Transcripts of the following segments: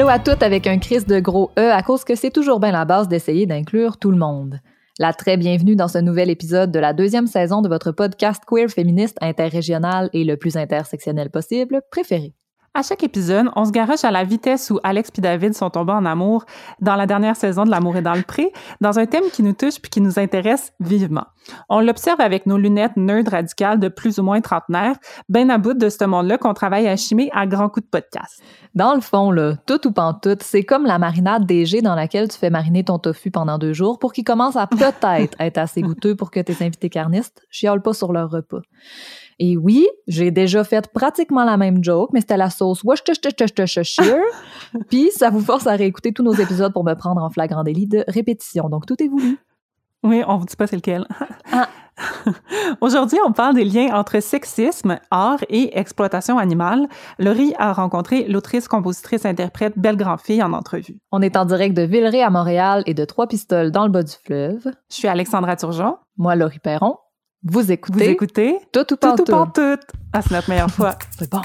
Allô à toutes avec un crise de gros E à cause que c'est toujours bien la base d'essayer d'inclure tout le monde. La très bienvenue dans ce nouvel épisode de la deuxième saison de votre podcast queer féministe interrégional et le plus intersectionnel possible préféré. À chaque épisode, on se garoche à la vitesse où Alex et David sont tombés en amour dans la dernière saison de L'amour est dans le pré, dans un thème qui nous touche puis qui nous intéresse vivement. On l'observe avec nos lunettes nerd radicales de plus ou moins trentenaire, ben à bout de ce monde-là qu'on travaille à chimer à grands coups de podcast. Dans le fond, là, tout ou tout, c'est comme la marinade DG dans laquelle tu fais mariner ton tofu pendant deux jours pour qu'il commence à peut-être être assez goûteux pour que tes invités carnistes chiolent pas sur leur repas. Et oui, j'ai déjà fait pratiquement la même joke, mais c'était la sauce Worcestershire. Puis ça vous force à réécouter tous nos épisodes pour me prendre en flagrant délit de répétition. Donc tout est voulu. Oui, on vous dit pas c'est lequel. Ah. Aujourd'hui, on parle des liens entre sexisme, art et exploitation animale. Laurie a rencontré l'autrice, compositrice, interprète Belle Grand-Fille en entrevue. On est en direct de Villeray à Montréal et de Trois-Pistoles dans le bas du fleuve. Je suis Alexandra Turgeon. Moi, Laurie Perron. Vous écoutez. Vous écoutez. Tout ou tout. Tout tout. Ah, c'est notre meilleure fois. c'est bon.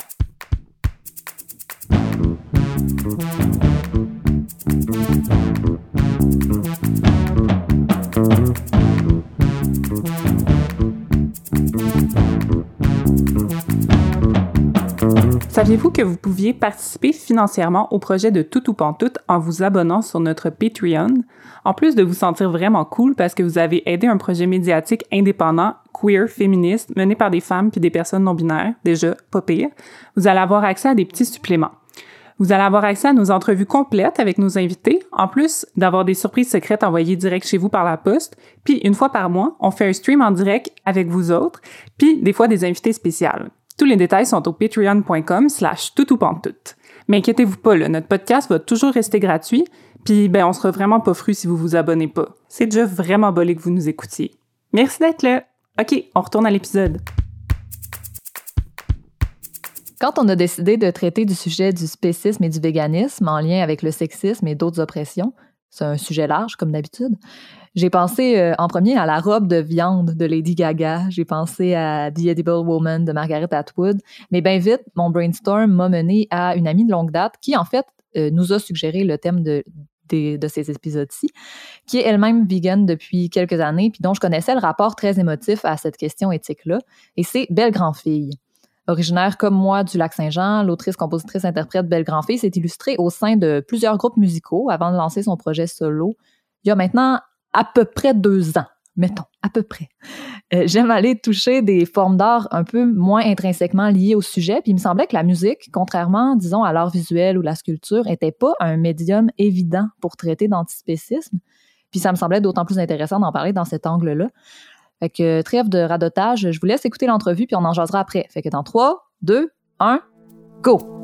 Saviez-vous que vous pouviez participer financièrement au projet de Tout ou Pantoute en vous abonnant sur notre Patreon? En plus de vous sentir vraiment cool parce que vous avez aidé un projet médiatique indépendant, queer, féministe, mené par des femmes puis des personnes non-binaires, déjà pas pire, vous allez avoir accès à des petits suppléments. Vous allez avoir accès à nos entrevues complètes avec nos invités, en plus d'avoir des surprises secrètes envoyées direct chez vous par la poste. Puis une fois par mois, on fait un stream en direct avec vous autres, puis des fois des invités spéciales. Tous les détails sont au patreon.com slash toutoupantoute. Mais inquiétez-vous pas, notre podcast va toujours rester gratuit, puis ben on sera vraiment pas fru si vous vous abonnez pas. C'est déjà vraiment bolé que vous nous écoutiez. Merci d'être là. OK, on retourne à l'épisode. Quand on a décidé de traiter du sujet du spécisme et du véganisme en lien avec le sexisme et d'autres oppressions, c'est un sujet large comme d'habitude, j'ai pensé euh, en premier à la robe de viande de Lady Gaga. J'ai pensé à The Edible Woman de Margaret Atwood. Mais bien vite, mon brainstorm m'a mené à une amie de longue date qui, en fait, euh, nous a suggéré le thème de, ces épisodes-ci, qui est elle-même vegan depuis quelques années, puis dont je connaissais le rapport très émotif à cette question éthique-là. Et c'est Belle Grand-Fille. Originaire comme moi du Lac-Saint-Jean, l'autrice, compositrice, interprète Belle Grand-Fille s'est illustrée au sein de plusieurs groupes musicaux avant de lancer son projet solo il y a maintenant à peu près deux ans, mettons, à peu près. Euh, j'aime aller toucher des formes d'art un peu moins intrinsèquement liées au sujet, puis il me semblait que la musique, contrairement, disons, à l'art visuel ou la sculpture, n'était pas un médium évident pour traiter d'antispécisme. Puis ça me semblait d'autant plus intéressant d'en parler dans cet angle-là. Fait que trêve de radotage, je vous laisse écouter l'entrevue puis on en jasera après. Fait que dans 3, 2, 1, go!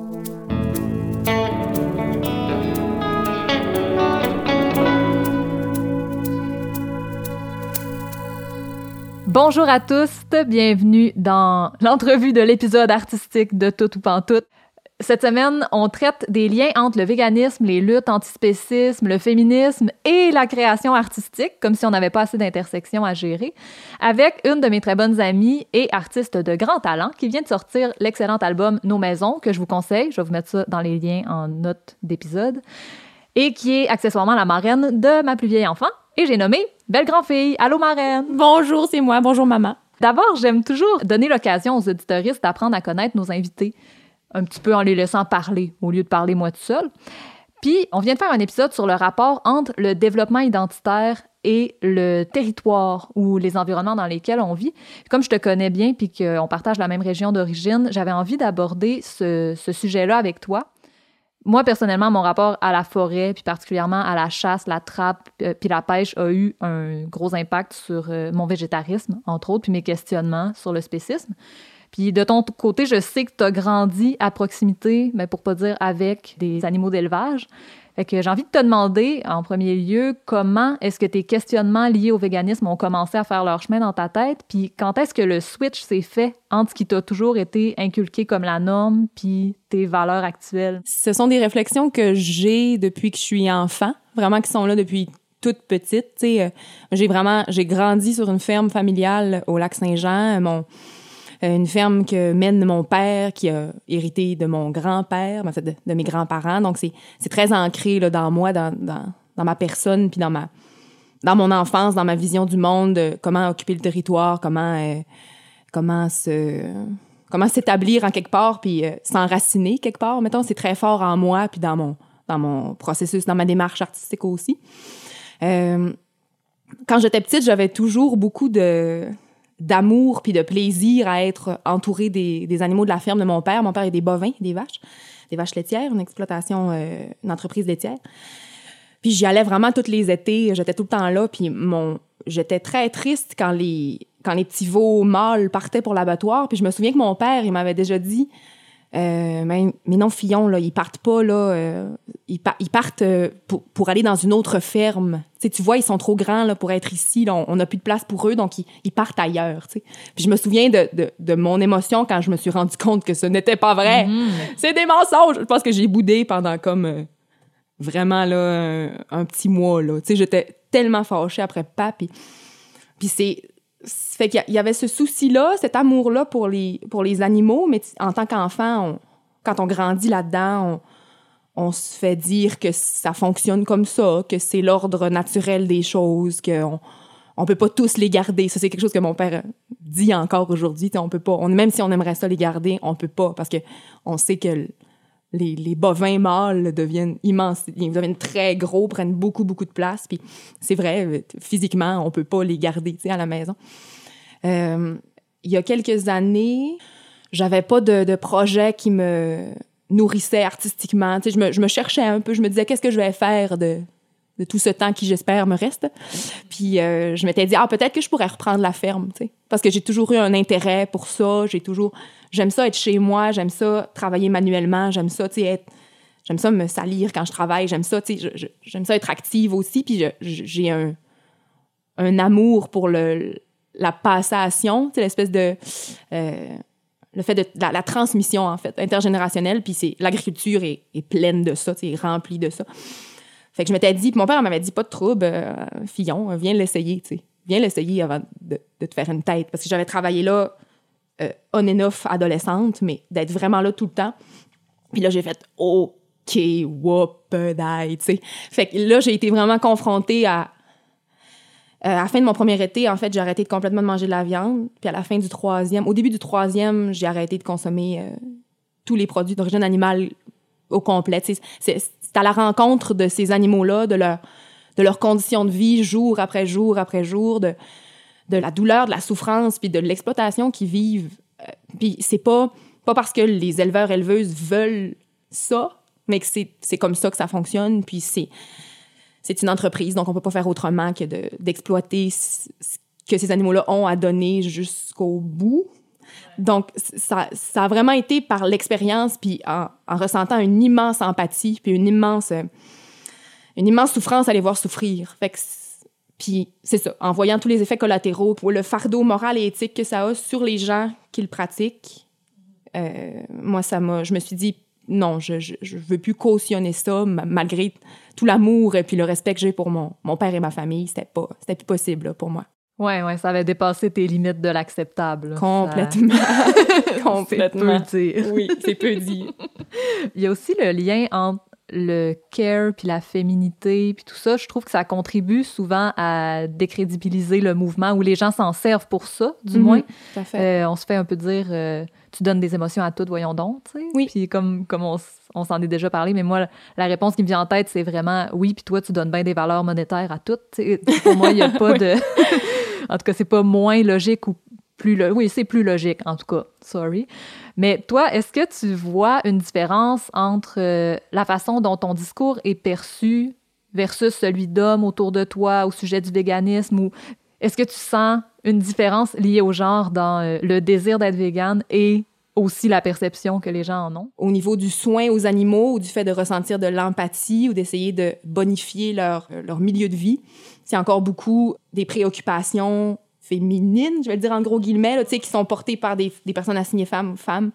Bonjour à tous, bienvenue dans l'entrevue de l'épisode artistique de Tout ou Pantoute. Cette semaine, on traite des liens entre le véganisme, les luttes antispécisme, le féminisme et la création artistique, comme si on n'avait pas assez d'intersections à gérer, avec une de mes très bonnes amies et artiste de grand talent qui vient de sortir l'excellent album Nos Maisons, que je vous conseille. Je vais vous mettre ça dans les liens en note d'épisode. Et qui est accessoirement la marraine de ma plus vieille enfant, et j'ai nommé Belle Grand-Fille. Allô, marraine. Bonjour, c'est moi. Bonjour, maman. D'abord, j'aime toujours donner l'occasion aux auditoristes d'apprendre à connaître nos invités, un petit peu en les laissant parler au lieu de parler moi tout seul. Puis, on vient de faire un épisode sur le rapport entre le développement identitaire et le territoire ou les environnements dans lesquels on vit. Comme je te connais bien puis qu'on partage la même région d'origine, j'avais envie d'aborder ce, ce sujet-là avec toi moi, personnellement, mon rapport à la forêt, puis particulièrement à la chasse, la trappe, euh, puis la pêche a eu un gros impact sur euh, mon végétarisme, entre autres, puis mes questionnements sur le spécisme. Puis de ton côté, je sais que tu as grandi à proximité, mais pour pas dire avec des animaux d'élevage. J'ai envie de te demander, en premier lieu, comment est-ce que tes questionnements liés au véganisme ont commencé à faire leur chemin dans ta tête, puis quand est-ce que le switch s'est fait entre ce qui t'a toujours été inculqué comme la norme, puis tes valeurs actuelles? Ce sont des réflexions que j'ai depuis que je suis enfant, vraiment qui sont là depuis toute petite. Euh, j'ai vraiment, j'ai grandi sur une ferme familiale au lac Saint-Jean. Euh, une ferme que mène mon père, qui a hérité de mon grand-père, en de, mes grands-parents. Donc, c'est très ancré là, dans moi, dans, dans, dans ma personne, puis dans ma dans mon enfance, dans ma vision du monde, de comment occuper le territoire, comment euh, comment se comment s'établir en quelque part, puis euh, s'enraciner quelque part. Mettons, c'est très fort en moi, puis dans mon dans mon processus, dans ma démarche artistique aussi. Euh, quand j'étais petite, j'avais toujours beaucoup de d'amour puis de plaisir à être entourée des, des animaux de la ferme de mon père. Mon père a des bovins, des vaches, des vaches laitières, une exploitation, euh, une entreprise laitière. Puis j'y allais vraiment tous les étés, j'étais tout le temps là, puis mon j'étais très triste quand les quand les petits veaux mâles partaient pour l'abattoir, puis je me souviens que mon père, il m'avait déjà dit euh, mais, mais non, Fillon, là, ils partent pas, là. euh, ils, pa- ils partent euh, pour, pour aller dans une autre ferme. Tu vois, ils sont trop grands là, pour être ici. là. on n'a plus de place pour eux, donc ils, ils partent ailleurs. Puis je me souviens de, de, de mon émotion quand je me suis rendu compte que ce n'était pas vrai. C'est des mensonges. Je pense que j'ai boudé pendant comme vraiment là, un, un petit mois. Là. J'étais tellement fâchée après papa. Puis, c'est fait qu'il y avait ce souci-là, cet amour-là pour les, pour les animaux, mais en tant qu'enfant, quand on grandit là-dedans, on, se fait dire que ça fonctionne comme ça, que c'est l'ordre naturel des choses, qu'on on peut pas tous les garder. Ça, c'est quelque chose que mon père dit encore aujourd'hui. On peut pas, même si on aimerait ça les garder, on peut pas, parce que on sait que les, les bovins mâles deviennent immenses, ils deviennent très gros, prennent beaucoup, beaucoup de place. Puis c'est vrai, physiquement, on peut pas les garder à la maison. Euh, il y a quelques années, j'avais pas de, de projet qui me nourrissait artistiquement. Je, me, je me cherchais un peu, je me disais qu'est-ce que je vais faire de, de tout ce temps qui, j'espère, me reste. Puis euh, je m'étais dit, ah, peut-être que je pourrais reprendre la ferme, tu sais. Parce que j'ai toujours eu un intérêt pour ça. J'ai toujours. J'aime ça être chez moi, j'aime ça travailler manuellement, j'aime ça, tu sais, être. J'aime ça me salir quand je travaille, j'aime ça, tu sais, j'aime ça être active aussi. Puis j'ai un, un amour pour le, la passation, tu sais, l'espèce de. euh, le fait de la, transmission, en fait, intergénérationnelle. Puis c'est l'agriculture est, pleine de ça, tu sais, est remplie de ça. Je m'étais dit, mon père m'avait dit, pas de trouble, euh, Fillon, viens l'essayer, tu. Viens l'essayer avant de, te faire une tête. Parce que j'avais travaillé là, euh, on and off, adolescente, mais d'être vraiment là tout le temps. Puis là, j'ai fait, OK, whoop-die, tu sais. Fait que là, j'ai été vraiment confrontée à. euh, à la fin de mon premier été, en fait, j'ai arrêté de complètement de manger de la viande. Puis à la fin du troisième, au début du troisième, j'ai arrêté de consommer euh, tous les produits d'origine animale au complet. C'est à la rencontre de ces animaux-là, de leur, de leurs conditions de vie, jour après jour après jour, de, de la douleur, de la souffrance, puis de l'exploitation qu'ils vivent. Euh, Puis c'est pas, pas parce que les éleveurs éleveuses veulent ça, mais que c'est comme ça que ça fonctionne. Puis c'est c'est une entreprise, donc on peut pas faire autrement que de- d'exploiter ce que ces animaux-là ont à donner jusqu'au bout. Donc, ça, a vraiment été par l'expérience, puis en, en ressentant une immense empathie, puis une immense, euh, une immense souffrance à les voir souffrir. Puis c'est ça, en voyant tous les effets collatéraux, le fardeau moral et éthique que ça a sur les gens qui le pratiquent, euh, moi, ça m'a, je me suis dit, non, je, je veux plus cautionner ça, ma- malgré tout l'amour et puis le respect que j'ai pour mon, père et ma famille, c'était pas, plus possible pour moi. Ouais, ouais, ça avait dépassé tes limites de l'acceptable. Complètement. Ça- Complètement. C'est peu dire. Oui, c'est peu dit. Il y a aussi le lien entre le care puis la féminité puis tout ça. Je trouve que ça contribue souvent à décrédibiliser le mouvement où les gens s'en servent pour ça, du Mhm. moins. Tout à fait. Euh, on se fait un peu dire euh, tu donnes des émotions à toutes, voyons donc, tu sais. Oui. Puis comme, comme on, s'en est déjà parlé, mais moi, la réponse qui me vient en tête, c'est vraiment oui, puis toi, tu donnes bien des valeurs monétaires à toutes. Pour moi, il n'y a pas de. En tout cas, c'est pas moins logique ou plus. lo- Oui, c'est plus logique, en tout cas. Sorry. Mais toi, est-ce que tu vois une différence entre euh, la façon dont ton discours est perçu versus celui d'hommes autour de toi au sujet du véganisme ou est-ce que tu sens une différence liée au genre dans euh, le désir d'être végane et aussi la perception que les gens en ont? Au niveau du soin aux animaux ou du fait de ressentir de l'empathie ou d'essayer de bonifier leur, leur milieu de vie, c'est encore beaucoup des préoccupations féminines, je vais le dire en gros guillemets, là, qui sont portées par des, des personnes assignées femmes femmes.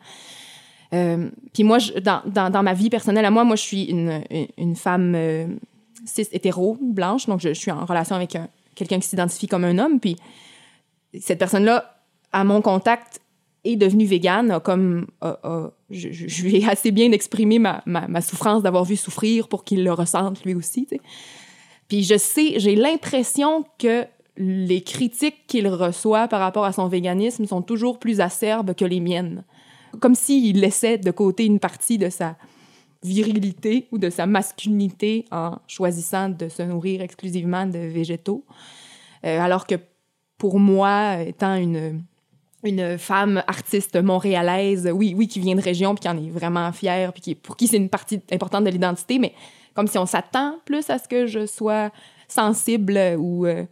Euh, Puis moi, dans, dans, dans ma vie personnelle, à moi, moi, je suis une, une, femme euh, cis hétéro, blanche, donc je, suis en relation avec un- quelqu'un qui s'identifie comme un homme. Puis cette personne-là, à mon contact, est devenu végane, comme, je, je- lui ai assez bien exprimé ma, ma, ma souffrance d'avoir vu souffrir pour qu'il le ressente lui aussi. Puis je sais, j'ai l'impression que les critiques qu'il reçoit par rapport à son véganisme sont toujours plus acerbes que les miennes. Comme s'il laissait de côté une partie de sa virilité ou de sa masculinité en choisissant de se nourrir exclusivement de végétaux. Euh, alors que pour moi, étant une, une femme artiste montréalaise, oui, oui, qui vient de région, puis qui en est vraiment fière, puis qui, pour qui c'est une partie importante de l'identité, mais comme si on s'attend plus à ce que je sois sensible ou, euh,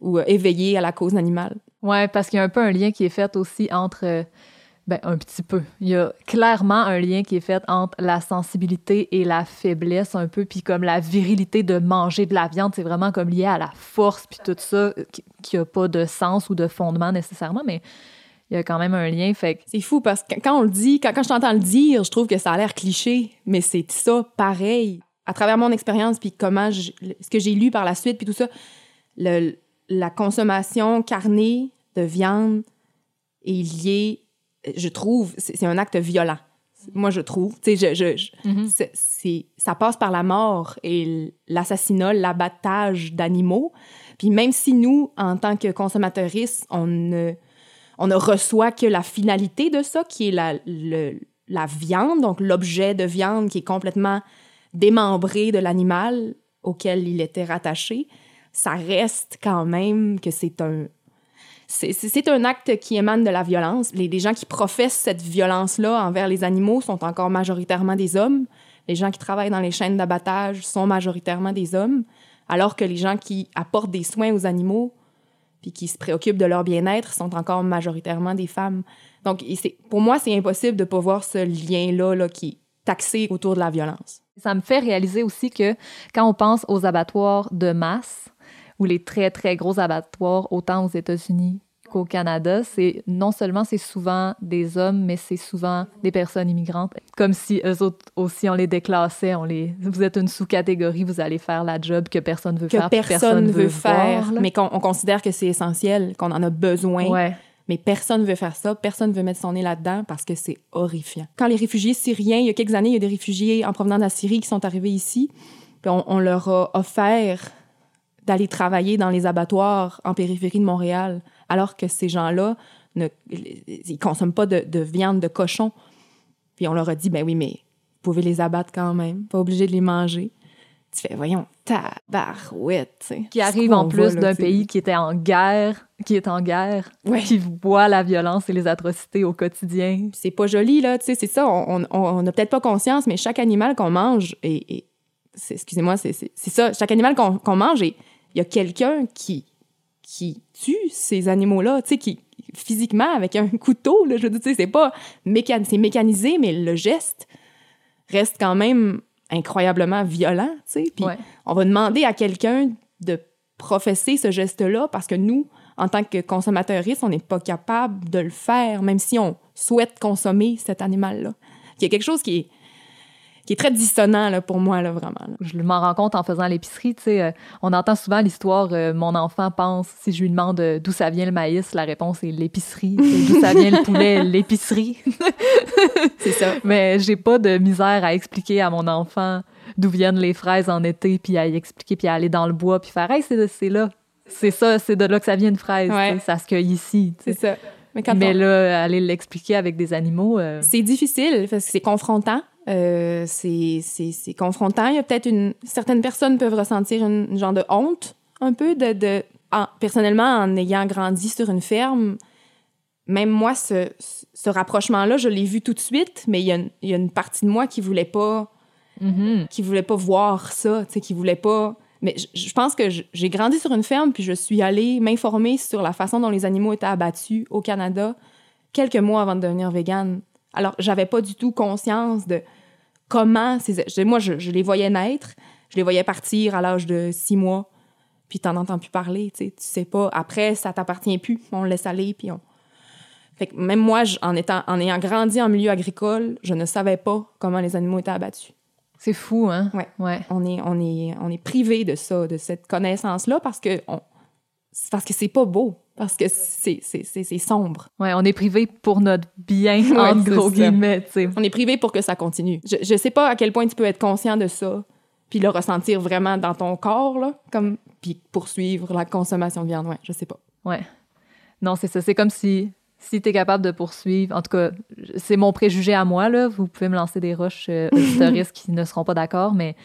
ou euh, éveillée à la cause animale. Ouais, parce qu'il y a un peu un lien qui est fait aussi entre. euh, Ben, un petit peu. Il y a clairement un lien qui est fait entre la sensibilité et la faiblesse, un peu, puis comme la virilité de manger de la viande, c'est vraiment comme lié à la force, puis tout ça, qui- qui a pas de sens ou de fondement nécessairement, mais il y a quand même un lien. Fait C'est fou parce que quand on le dit, quand, quand je t'entends le dire, je trouve que ça a l'air cliché, mais c'est ça pareil. À travers mon expérience, puis comment, je- ce que j'ai lu par la suite, puis tout ça, le- la consommation carnée de viande est liée, je trouve, c'est un acte violent. Moi, je trouve. Tu sais, je, je- je- Mhm. c'est- c'est- ça passe par la mort et l'assassinat, l'abattage d'animaux. Puis même si nous, en tant que consommateuristes, on ne, on ne reçoit que la finalité de ça, qui est la, le- la viande, donc l'objet de viande qui est complètement démembré de l'animal auquel il était rattaché, ça reste quand même que c'est un, c'est- un acte qui émane de la violence. Les, gens qui professent cette violence-là envers les animaux sont encore majoritairement des hommes. Les gens qui travaillent dans les chaînes d'abattage sont majoritairement des hommes, alors que les gens qui apportent des soins aux animaux puis qui se préoccupent de leur bien-être sont encore majoritairement des femmes. Donc, pour moi, c'est impossible de pas voir ce lien-là là, qui taxé autour de la violence. Ça me fait réaliser aussi que quand on pense aux abattoirs de masse, ou les très, très gros abattoirs, autant aux États-Unis qu'au Canada, c'est non seulement c'est souvent des hommes, mais c'est souvent des personnes immigrantes. Comme si eux autres aussi, on les déclassait, on les... Vous êtes une sous-catégorie, vous allez faire la job que personne veut Que faire, puis personne, veut faire, voir, mais qu'on on considère que c'est essentiel, qu'on en a besoin. Ouais. Mais personne veut faire ça, personne veut mettre son nez là-dedans parce que c'est horrifiant. Quand les réfugiés syriens, il y a quelques années, il y a des réfugiés en provenant de la Syrie qui sont arrivés ici, puis on, on leur a offert d'aller travailler dans les abattoirs en périphérie de Montréal, alors que ces gens-là, ne, ils consomment pas de, de viande de cochon. Puis on leur a dit, ben oui, mais vous pouvez les abattre quand même, pas obligé de les manger. Tu fais, voyons, tabarouette, tu sais. Qui arrive en plus d'un pays qui était en guerre, qui est en guerre, Ouais. qui voit la violence et les atrocités au quotidien. c'est pas joli, là, tu sais, c'est ça, on on- on n'a peut-être pas conscience, mais chaque animal qu'on mange, et, excusez-moi, c'est ça, chaque animal qu'on mange, et il y a quelqu'un qui, qui tue ces animaux-là, tu sais, qui physiquement, avec un couteau, là, je veux dire, tu sais, c'est pas mécan c'est mécanisé, mais le geste reste quand même incroyablement violent, tu sais, puis Ouais. on va demander à quelqu'un de professer ce geste-là parce que nous, en tant que consommateuristes, on n'est pas capable de le faire, même si on souhaite consommer cet animal-là. Il y a quelque chose qui est, qui est très dissonant là, pour moi, là, vraiment. là. Je m'en rends compte en faisant l'épicerie. Tu sais, euh, on entend souvent l'histoire euh, mon enfant pense, si je lui demande euh, d'où ça vient le maïs, la réponse est l'épicerie. D'où ça vient le poulet, l'épicerie. C'est ça. Mais j'ai pas de misère à expliquer à mon enfant d'où viennent les fraises en été, puis à y expliquer, puis à aller dans le bois, puis faire Hey, c'est là. C'est ça, c'est de là que ça vient une fraise. Ouais. Ça se cueille ici. C'est ça. Mais quand Mais on- là, aller l'expliquer avec des animaux. euh, C'est difficile parce que c'est confrontant. Euh, c'est confrontant. Il y a peut-être une... Certaines personnes peuvent ressentir une, une genre de honte, un peu, de... de en- personnellement, en ayant grandi sur une ferme, même moi, ce, ce rapprochement-là, je l'ai vu tout de suite, mais il y, a une, il y a une partie de moi qui voulait pas mhm. qui voulait pas voir ça, tu sais, qui voulait pas. Mais je, je pense que j'ai grandi sur une ferme, puis je suis allée m'informer sur la façon dont les animaux étaient abattus au Canada quelques mois avant de devenir végane. Alors, j'avais pas du tout conscience de comment ces. Moi, je, je les voyais naître, je les voyais partir à l'âge de six mois, puis t'en entends plus parler, tu sais. Tu sais pas. Après, ça t'appartient plus. On le laisse aller, puis on. Fait que même moi, en, étant, en ayant grandi en milieu agricole, je ne savais pas comment les animaux étaient abattus C'est fou, hein? Ouais. Ouais. on est, on est, on est privé de ça, de cette connaissance-là, parce que on, parce que c'est pas beau. Parce que c'est sombre. Ouais, on est privé pour notre bien, Ouais, entre gros guillemets. On est privé pour que ça continue. Je, je sais pas à quel point tu peux être conscient de ça, puis le ressentir vraiment dans ton corps, là, comme, puis poursuivre la consommation de viande. Ouais, je sais pas. Ouais. Non, c'est ça. C'est comme si, si tu es capable de poursuivre. En tout cas, c'est mon préjugé à moi, là. Vous pouvez me lancer des roches euh, qui ne seront pas d'accord, mais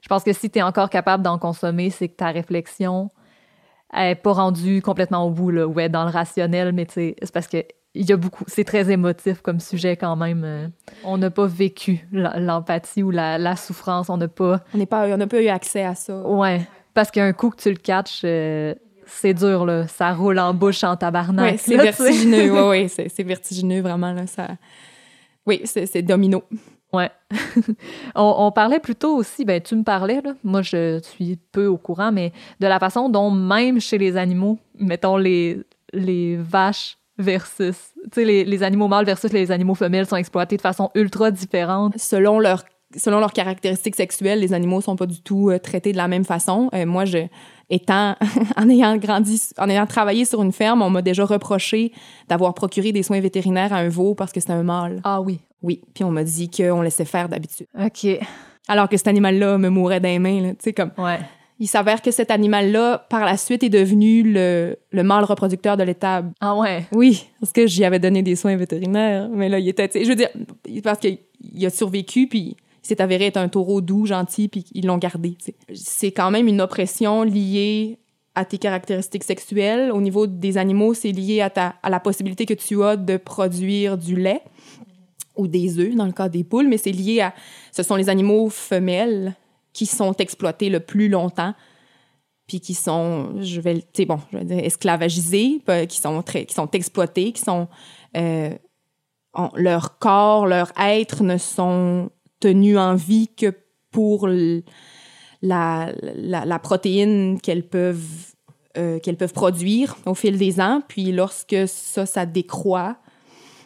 je pense que si tu es encore capable d'en consommer, c'est que ta réflexion n'est pas rendue complètement au bout, là. Ouais, dans le rationnel, mais c'est parce que. Il y a beaucoup, c'est très émotif comme sujet quand même. euh. On n'a pas vécu l'empathie ou la, la souffrance. On n'a pas. On n'est pas, on n'a pas eu accès à ça. Ouais. Parce qu'un coup que tu le catches, euh, c'est dur, là. Ça roule en bouche en tabarnak. Ouais, c'est vertigineux. ouais, ouais, c'est vertigineux vraiment là. Ça. Oui, c'est domino. Ouais. on, on parlait plutôt aussi, ben tu me parlais, là, moi je suis peu au courant, mais de la façon dont même chez les animaux, mettons les, les vaches versus, tu sais, les, les animaux mâles versus les animaux femelles sont exploités de façon ultra différente. Selon leur selon leurs caractéristiques sexuelles, les animaux sont pas du tout euh, traités de la même façon. Euh, moi, je étant en ayant grandi, en ayant travaillé sur une ferme, on m'a déjà reproché d'avoir procuré des soins vétérinaires à un veau parce que c'était un mâle. Ah oui. Oui, puis on m'a dit qu'on laissait faire d'habitude. OK. Alors que cet animal-là me mourait des mains, tu sais comme. Ouais. Il s'avère que cet animal-là, par la suite, est devenu le, le mâle reproducteur de l'étable. Ah ouais. Oui, parce que j'y avais donné des soins vétérinaires, mais là, il était, je veux dire, parce qu'il il a survécu, puis il s'est avéré être un taureau doux, gentil, puis ils l'ont gardé. C'est quand même une oppression liée à tes caractéristiques sexuelles. Au niveau des animaux, c'est lié à, ta, à la possibilité que tu as de produire du lait ou des œufs, dans le cas des poules, mais c'est lié à... Ce sont les animaux femelles qui sont exploités le plus longtemps puis qui sont, je vais, bon, je vais dire esclavagisés, qui sont très, qui sont exploités, qui sont, euh, leur corps, leur être ne sont tenus en vie que pour la, la protéine qu'elles peuvent, euh, qu'elles peuvent produire au fil des ans. Puis lorsque ça, ça décroît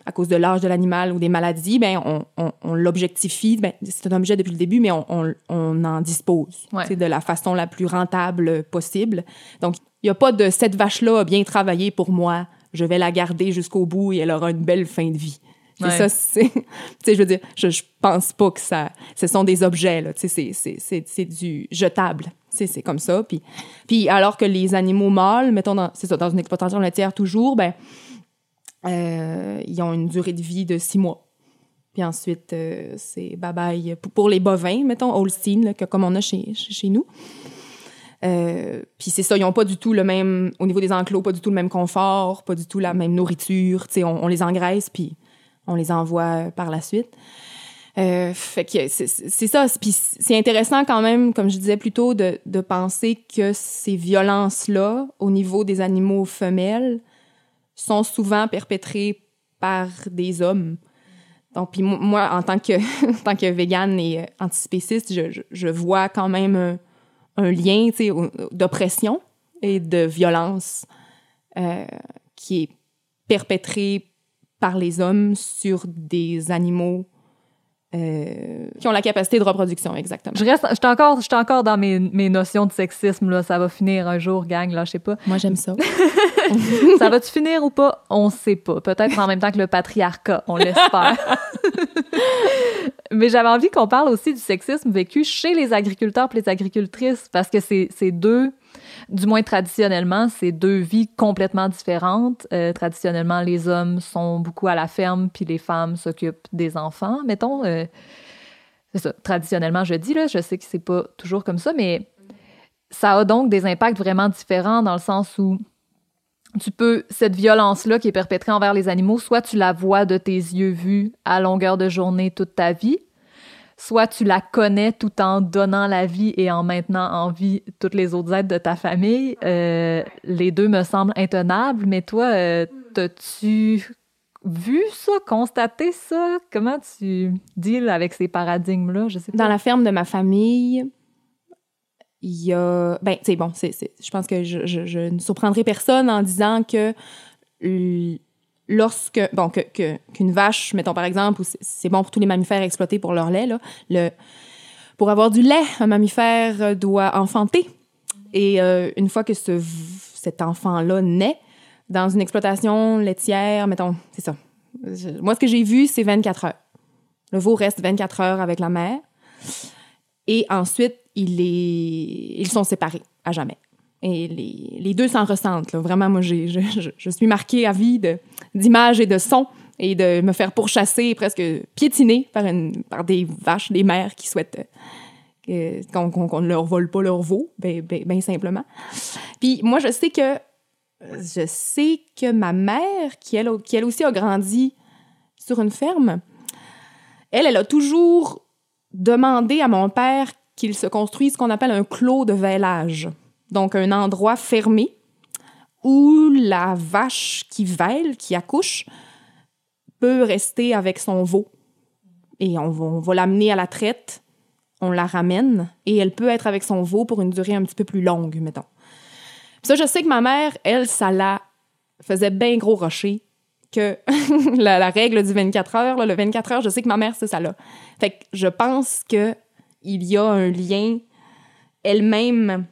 à cause de l'âge de l'animal ou des maladies, ben on, on, on l'objectifie. Ben, c'est un objet depuis le début, mais on, en dispose Ouais. de la façon la plus rentable possible. Donc, il n'y a pas de cette vache-là a bien travaillé pour moi. Je vais la garder jusqu'au bout et elle aura une belle fin de vie. C'est Ouais. ça, c'est. je veux dire, je, je pense pas que ça. Ce sont des objets, là. C'est- c'est- c'est c'est du jetable. C'est comme ça. Puis, puis alors que les animaux mâles, mettons, dans, c'est ça, dans une exploitation laitière toujours, ben, ils ont une durée de vie de six mois. Puis ensuite, euh, c'est bye-bye pour, les bovins, mettons, Holstein, là, que, comme on a chez, nous. Euh, puis c'est ça, ils n'ont pas du tout le même, au niveau des enclos, pas du tout le même confort, pas du tout la même nourriture. Tu on, on les engraisse, puis on les envoie par la suite. Euh, fait que c'est ça. Puis c'est intéressant quand même, comme je disais plus tôt, de penser que ces violences-là, au niveau des animaux femelles, sont souvent perpétrées par des hommes. Donc, puis mo- moi, en tant que, en tant que végane et euh, antispéciste, je, vois quand même un, lien d'oppression et de violence euh, qui est perpétré par les hommes sur des animaux euh, qui ont la capacité de reproduction, exactement. Je reste, je suis encore, je suis encore dans mes, mes notions de sexisme, là. Ça va finir un jour, gang, là, je sais pas. Moi, j'aime ça. Ça va-tu finir ou pas? On sait pas. Peut-être en même temps que le patriarcat, on l'espère. Mais j'avais envie qu'on parle aussi du sexisme vécu chez les agriculteurs et les agricultrices, parce que c'est c'est deux, du moins traditionnellement, c'est deux vies complètement différentes. Euh, traditionnellement, les hommes sont beaucoup à la ferme, puis les femmes s'occupent des enfants, mettons. euh, c'est ça, traditionnellement, je dis, là, je sais que c'est pas toujours comme ça, mais ça a donc des impacts vraiment différents dans le sens où tu peux, cette violence-là qui est perpétrée envers les animaux, soit tu la vois de tes yeux vus à longueur de journée toute ta vie, soit tu la connais tout en donnant la vie et en maintenant en vie toutes les autres êtres de ta famille. Euh, les deux me semblent intenables, mais toi, euh, t'as-tu vu ça, constaté ça? Comment tu deals avec ces paradigmes-là? Je sais pas. Dans la ferme de ma famille, il y a. Ben, bon, c'est, c'est- je pense que je, ne surprendrai personne en disant que lorsque. Bon, qu'une vache, mettons par exemple, c'est, bon pour tous les mammifères exploités pour leur lait, là, le, pour avoir du lait, un mammifère euh, doit enfanter. Et euh, une fois que ce, cet enfant-là naît, dans une exploitation laitière, mettons, c'est ça. Moi, ce que j'ai vu, c'est 24 heures. Le veau reste 24 heures avec la mère. Et ensuite, ils sont séparés à jamais. Et les, les deux s'en ressentent. Là. Vraiment, moi, je, je- je suis marquée à vie d'images et de sons et de me faire pourchasser, presque piétiner par, une, par des vaches, des mères qui souhaitent euh, qu'on, qu'on ne leur vole pas leur veau, bien ben, ben simplement. Puis moi, je sais que je sais que ma mère, qui elle, qui elle aussi a grandi sur une ferme, elle, elle a toujours demandé à mon père qu'il se construise ce qu'on appelle un clos de vêlage. Donc, un endroit fermé où la vache qui vèle, qui accouche, peut rester avec son veau. Et on va, va l'amener à la traite, on la ramène, et elle peut être avec son veau pour une durée un petit peu plus longue, mettons. Puis ça, je sais que ma mère, elle, ça la faisait bien gros rocher que la, règle du 24 heures, le 24 heures, je sais que ma mère, c'est ça là. Fait que je pense que il y a un lien elle-même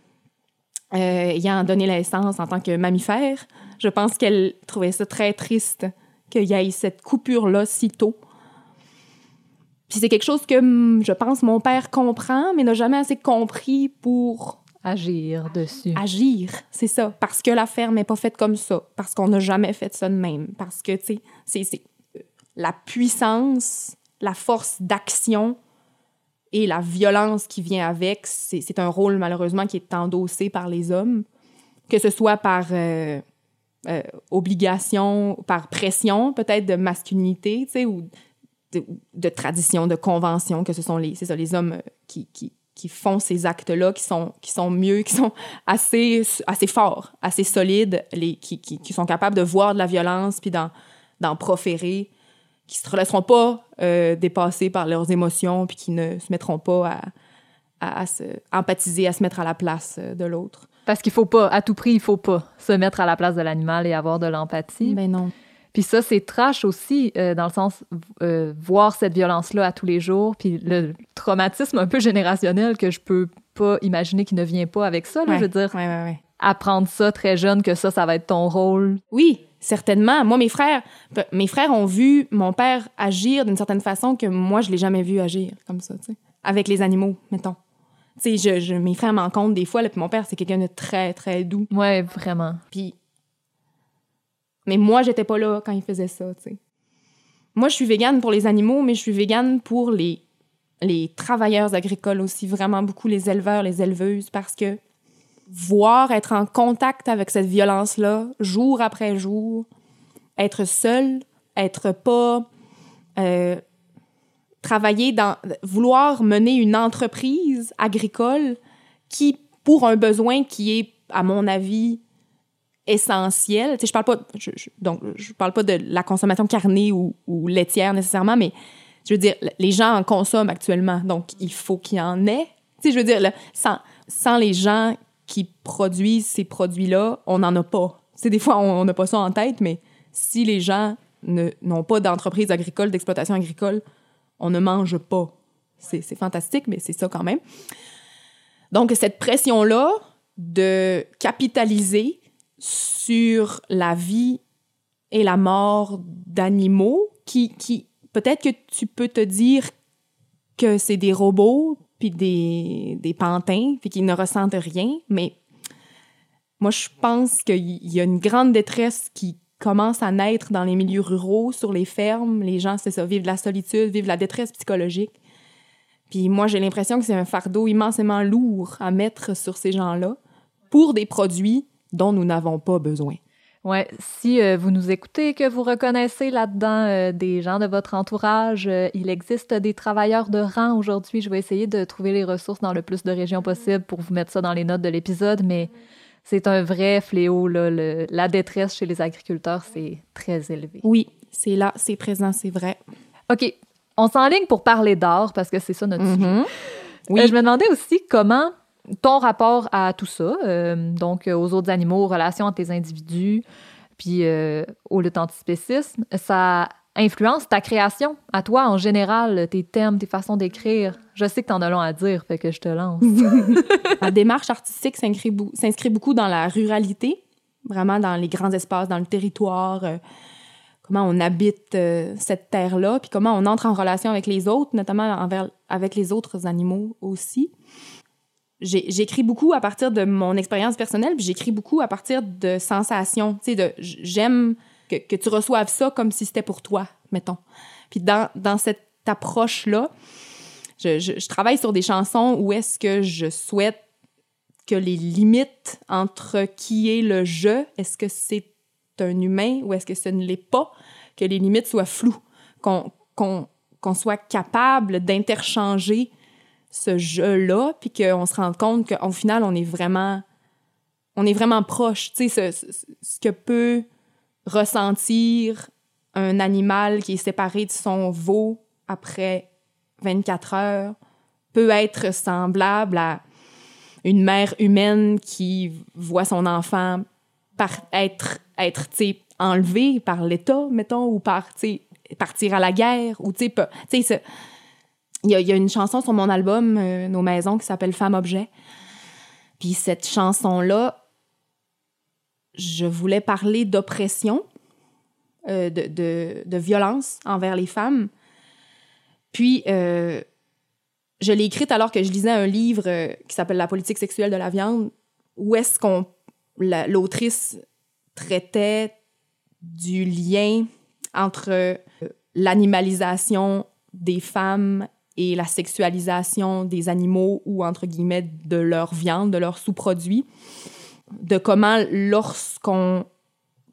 euh, ayant donné naissance en tant que mammifère. Je pense qu'elle trouvait ça très triste qu'il y ait cette coupure-là si tôt. Puis c'est quelque chose que je pense mon père comprend, mais n'a jamais assez compris pour Agir dessus. agir, c'est ça. Parce que la ferme n'est pas faite comme ça. Parce qu'on n'a jamais fait ça de même. Parce que, tu sais, c'est- c'est euh, la puissance, la force d'action et la violence qui vient avec, c'est un rôle, malheureusement, qui est endossé par les hommes. Que ce soit par euh, euh, obligation, par pression, peut-être, de masculinité, tu sais, ou de, tradition, de convention, que ce sont les, ça, les hommes euh, qui, qui, qui font ces actes-là, qui sont, qui sont mieux, qui sont assez, assez forts, assez solides, les, qui, qui, qui sont capables de voir de la violence puis d'en proférer, qui ne se laisseront pas euh, dépasser par leurs émotions puis qui ne se mettront pas à, à, à se empathiser, à se mettre à la place euh, de l'autre. Parce qu'il faut pas, à tout prix, il faut pas se mettre à la place de l'animal et avoir de l'empathie. Ben non. Puis ça, c'est trash aussi, euh, dans le sens, euh, voir cette violence-là à tous les jours, puis le traumatisme un peu générationnel que je peux pas imaginer qui ne vient pas avec ça. Là, Ouais. Je veux dire, ouais, ouais. apprendre ça très jeune, que ça, ça va être ton rôle. Oui, certainement. Moi, mes frères, mes frères ont vu mon père agir d'une certaine façon que moi, je l'ai jamais vu agir comme ça, tu sais. Avec les animaux, mettons. Tu sais, je, je- mes frères m'en comptent des fois, là, puis mon père, c'est quelqu'un de très, très doux. Ouais, vraiment. Puis... Mais moi, j'étais pas là quand il faisait ça, tu sais. Moi, je suis végane pour les animaux, mais je suis végane pour les, les travailleurs agricoles aussi, vraiment beaucoup les éleveurs, les éleveuses, parce que voir, être en contact avec cette violence-là, jour après jour, être seul, être pas... euh, travailler dans... vouloir mener une entreprise agricole qui, pour un besoin qui est, à mon avis, essentiel. Tu sais, je parle pas, donc, je parle pas de la consommation carnée ou, laitière nécessairement, mais je veux dire, les gens en consomment actuellement, donc il faut qu'il y en ait. Tu sais, je veux dire, sans, sans les gens qui produisent ces produits-là, on n'en a pas. Sais, des fois, on n'a pas ça en tête, mais si les gens n'ont pas d'entreprise agricole, d'exploitation agricole, on ne mange pas. C'est c'est fantastique, mais c'est ça quand même. Donc, cette pression-là de capitaliser sur la vie et la mort d'animaux qui, qui peut-être que tu peux te dire que c'est des robots puis des, des pantins puis qu'ils ne ressentent rien, mais moi, je pense qu'il y a une grande détresse qui commence à naître dans les milieux ruraux, sur les fermes. Les gens, c'est ça, vivent de la solitude, vivent la détresse psychologique. Puis moi, j'ai l'impression que c'est un fardeau immensément lourd à mettre sur ces gens-là pour des produits dont nous n'avons pas besoin. Ouais, si euh, vous nous écoutez, que vous reconnaissez là-dedans euh, des gens de votre entourage, euh, il existe des travailleurs de rang aujourd'hui. Je vais essayer de trouver les ressources dans le plus de régions possible pour vous mettre ça dans les notes de l'épisode, mais c'est un vrai fléau. Là, le- la détresse chez les agriculteurs, c'est très élevé. Oui, c'est là, c'est présent, c'est vrai. OK, on s'enligne pour parler d'art parce que c'est ça notre sujet. Mhm. Oui. Je me demandais aussi comment ton rapport à tout ça, euh, donc euh, aux autres animaux, aux relations entre les individus, puis euh, au lutte antispécisme, ça influence ta création, à toi en général, tes thèmes, tes façons d'écrire. Je sais que t'en as long à dire, fait que je te lance. La démarche artistique s'inscrit beaucoup dans la ruralité. vraiment dans les grands espaces, dans le territoire, euh, comment on habite cette terre-là, puis comment on entre en relation avec les autres, notamment envers, avec les autres animaux aussi. J'écris beaucoup à partir de mon expérience personnelle, puis j'écris beaucoup à partir de sensations, tu sais, j'aime que, que, tu reçoives ça comme si c'était pour toi, mettons. Puis dans, dans cette approche-là, je, je, travaille sur des chansons où est-ce que je souhaite que les limites entre qui est le je, est-ce que c'est un humain ou est-ce que ce ne l'est pas, que les limites soient floues, qu'on qu'on soit capable d'interchanger ce jeu-là, puis qu'on se rende compte qu'au final, on est vraiment, on est vraiment proche. Tu sais, ce, ce, que peut ressentir un animal qui est séparé de son veau après 24 heures peut être semblable à une mère humaine qui voit son enfant par être, être enlevé par l'État, mettons, ou par partir à la guerre, ou tu sais, il y, a une chanson sur mon album, euh, Nos maisons, qui s'appelle Femme Objet. Puis cette chanson-là, je voulais parler d'oppression, euh, de, violence envers les femmes. Puis, euh, je l'ai écrite alors que je lisais un livre qui s'appelle La politique sexuelle de la viande, où est-ce qu'on l'autrice traitait du lien entre l'animalisation des femmes et la sexualisation des animaux ou entre guillemets de leur viande, de leurs sous-produits, de comment lorsqu'on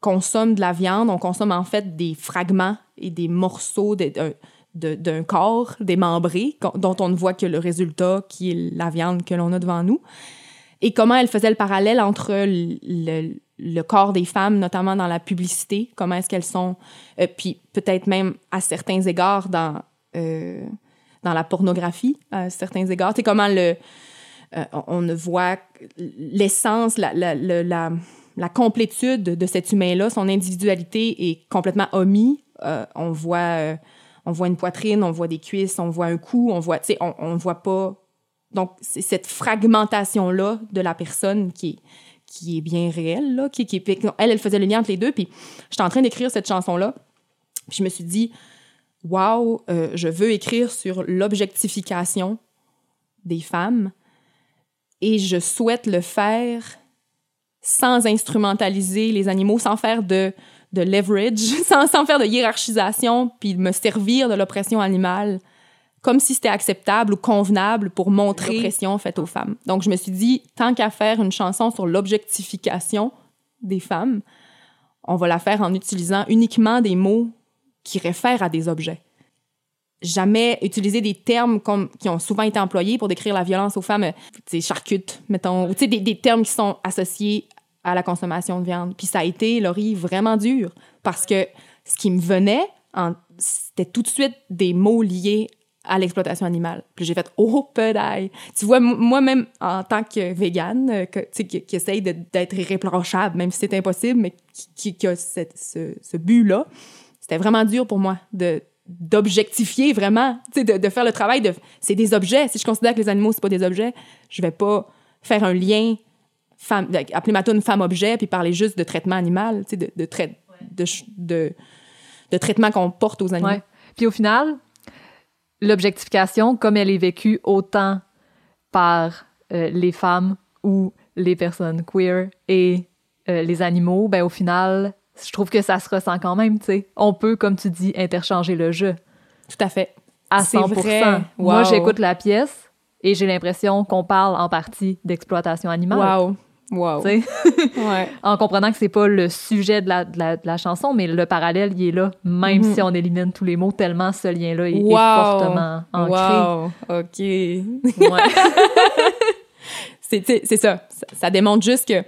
consomme de la viande, on consomme en fait des fragments et des morceaux de, d'un corps démembré dont on ne voit que le résultat qui est la viande que l'on a devant nous. Et comment elle faisait le parallèle entre le, le, corps des femmes, notamment dans la publicité, comment est-ce qu'elles sont, euh, puis peut-être même à certains égards dans, euh, dans la pornographie, à certains égards. C'est comment le, euh, on ne voit l'essence, la, la, la, la, complétude de cet humain-là, son individualité est complètement omis. on voit on voit une poitrine, on voit des cuisses, on voit un cou, on voit, on, on voit pas. Donc, c'est cette fragmentation-là de la personne qui est, qui est bien réelle, là, qui, qui, elle, elle faisait le lien entre les deux, puis j'étais en train d'écrire cette chanson-là, puis je me suis dit, waouh, euh, je veux écrire sur l'objectification des femmes, et je souhaite le faire sans instrumentaliser les animaux, sans faire de de leverage, sans, sans faire de hiérarchisation, puis me servir de l'oppression animale comme si c'était acceptable ou convenable pour montrer l'oppression faite aux femmes. Donc, je me suis dit, tant qu'à faire une chanson sur l'objectification des femmes, on va la faire en utilisant uniquement des mots qui réfèrent à des objets. Jamais utiliser des termes comme, qui ont souvent été employés pour décrire la violence aux femmes, tu sais, charcute, mettons, ou tu sais, des, des termes qui sont associés à la consommation de viande. Puis ça a été, Laurie, vraiment dur parce que ce qui me venait, c'était tout de suite des mots liés à l'exploitation animale. Puis j'ai fait « Oh, pedaille! » Tu vois, moi-même, en tant que végane, euh, que, qui, qui essaye d'être irréprochable, même si c'est impossible, mais qui, a cette, ce, ce but-là, c'était vraiment dur pour moi de d'objectifier vraiment, de, de faire le travail de... C'est des objets. Si je considère que les animaux, c'est pas des objets, je vais pas faire un lien femme, appeler ma une femme objet, puis parler juste de traitement animal, de, de, de, de, de, traitement qu'on porte aux animaux. Puis au final, l'objectification, comme elle est vécue autant par euh, les femmes ou les personnes queer et euh, les animaux, ben au final, je trouve que ça se ressent quand même, tu sais. On peut, comme tu dis, interchanger le jeu. Tout à fait. À 100 vrai. Moi, j'écoute la pièce et j'ai l'impression qu'on parle en partie d'exploitation animale. Wow. Wow. ouais. En comprenant que c'est pas le sujet de la, de, la, de la, chanson, mais le parallèle, il est là, même mm-hmm. si on élimine tous les mots, tellement ce lien-là est, wow. est, fortement ancré. Wow. OK. Ouais. c'est ça. ça. ça. démontre juste que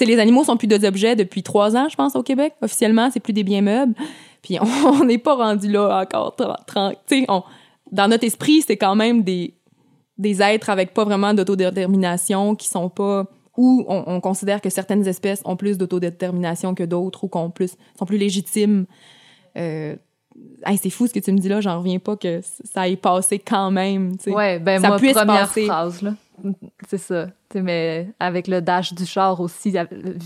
les animaux sont plus des objets depuis trois ans, je pense, au Québec. Officiellement, c'est plus des biens meubles. Puis on n'est pas rendu là encore. 30, on, dans notre esprit, c'est quand même des, des êtres avec pas vraiment d'autodétermination, qui sont pas où on, on, considère que certaines espèces ont plus d'autodétermination que d'autres ou qu'on plus sont plus légitimes. Euh, hey, c'est fou ce que tu me dis là, j'en reviens pas que ça ait passé quand même. T'sais. Ouais, ben ça moi, première phrase là. C'est ça. Mais avec le dash du char aussi,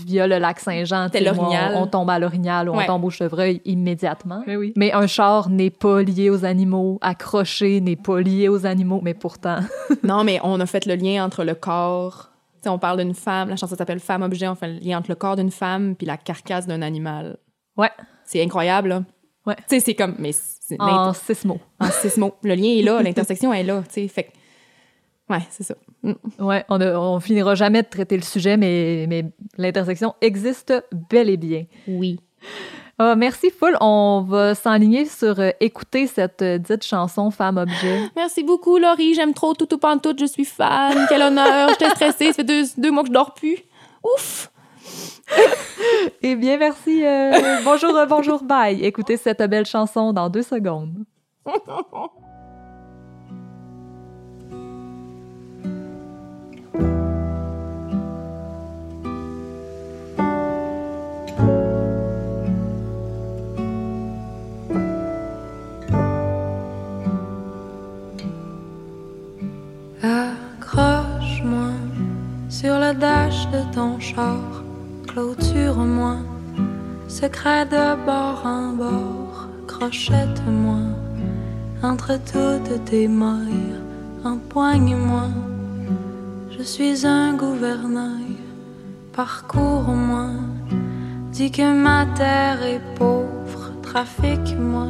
via le lac Saint-Jean, on, on tombe à l'orignal ou on tombe au chevreuil immédiatement. Mais oui. Mais un char n'est pas lié aux animaux, accroché n'est pas lié aux animaux, mais pourtant. Non, mais on a fait le lien entre le corps. Tu sais, on parle d'une femme, la chanson s'appelle Femme-objet, on fait le lien entre le corps d'une femme puis la carcasse d'un animal. Ouais. C'est incroyable, là. Ouais. Tu sais, c'est comme. Mais En six mots. en six mots. Le lien est là, l'intersection est là, tu sais. Fait Ouais, c'est ça. Mm. Ouais, on, finira jamais de traiter le sujet, mais, mais l'intersection existe bel et bien. Oui. Ah, merci, Full. On va s'enligner sur euh, écouter cette euh, dite chanson Femme-objet. Merci beaucoup, Laurie. J'aime trop tout, tout, pantoute. Je suis fan. Quel honneur. J'étais stressée. Ça fait deux, deux mois que je dors plus. Ouf! Eh bien, merci. euh, bonjour, bonjour, bye. Écoutez cette belle chanson dans deux secondes. secret de bord en bord, crochette-moi, entre toutes tes mailles, empoigne-moi, je suis un gouvernail, parcours-moi, dis que ma terre est pauvre, trafique-moi,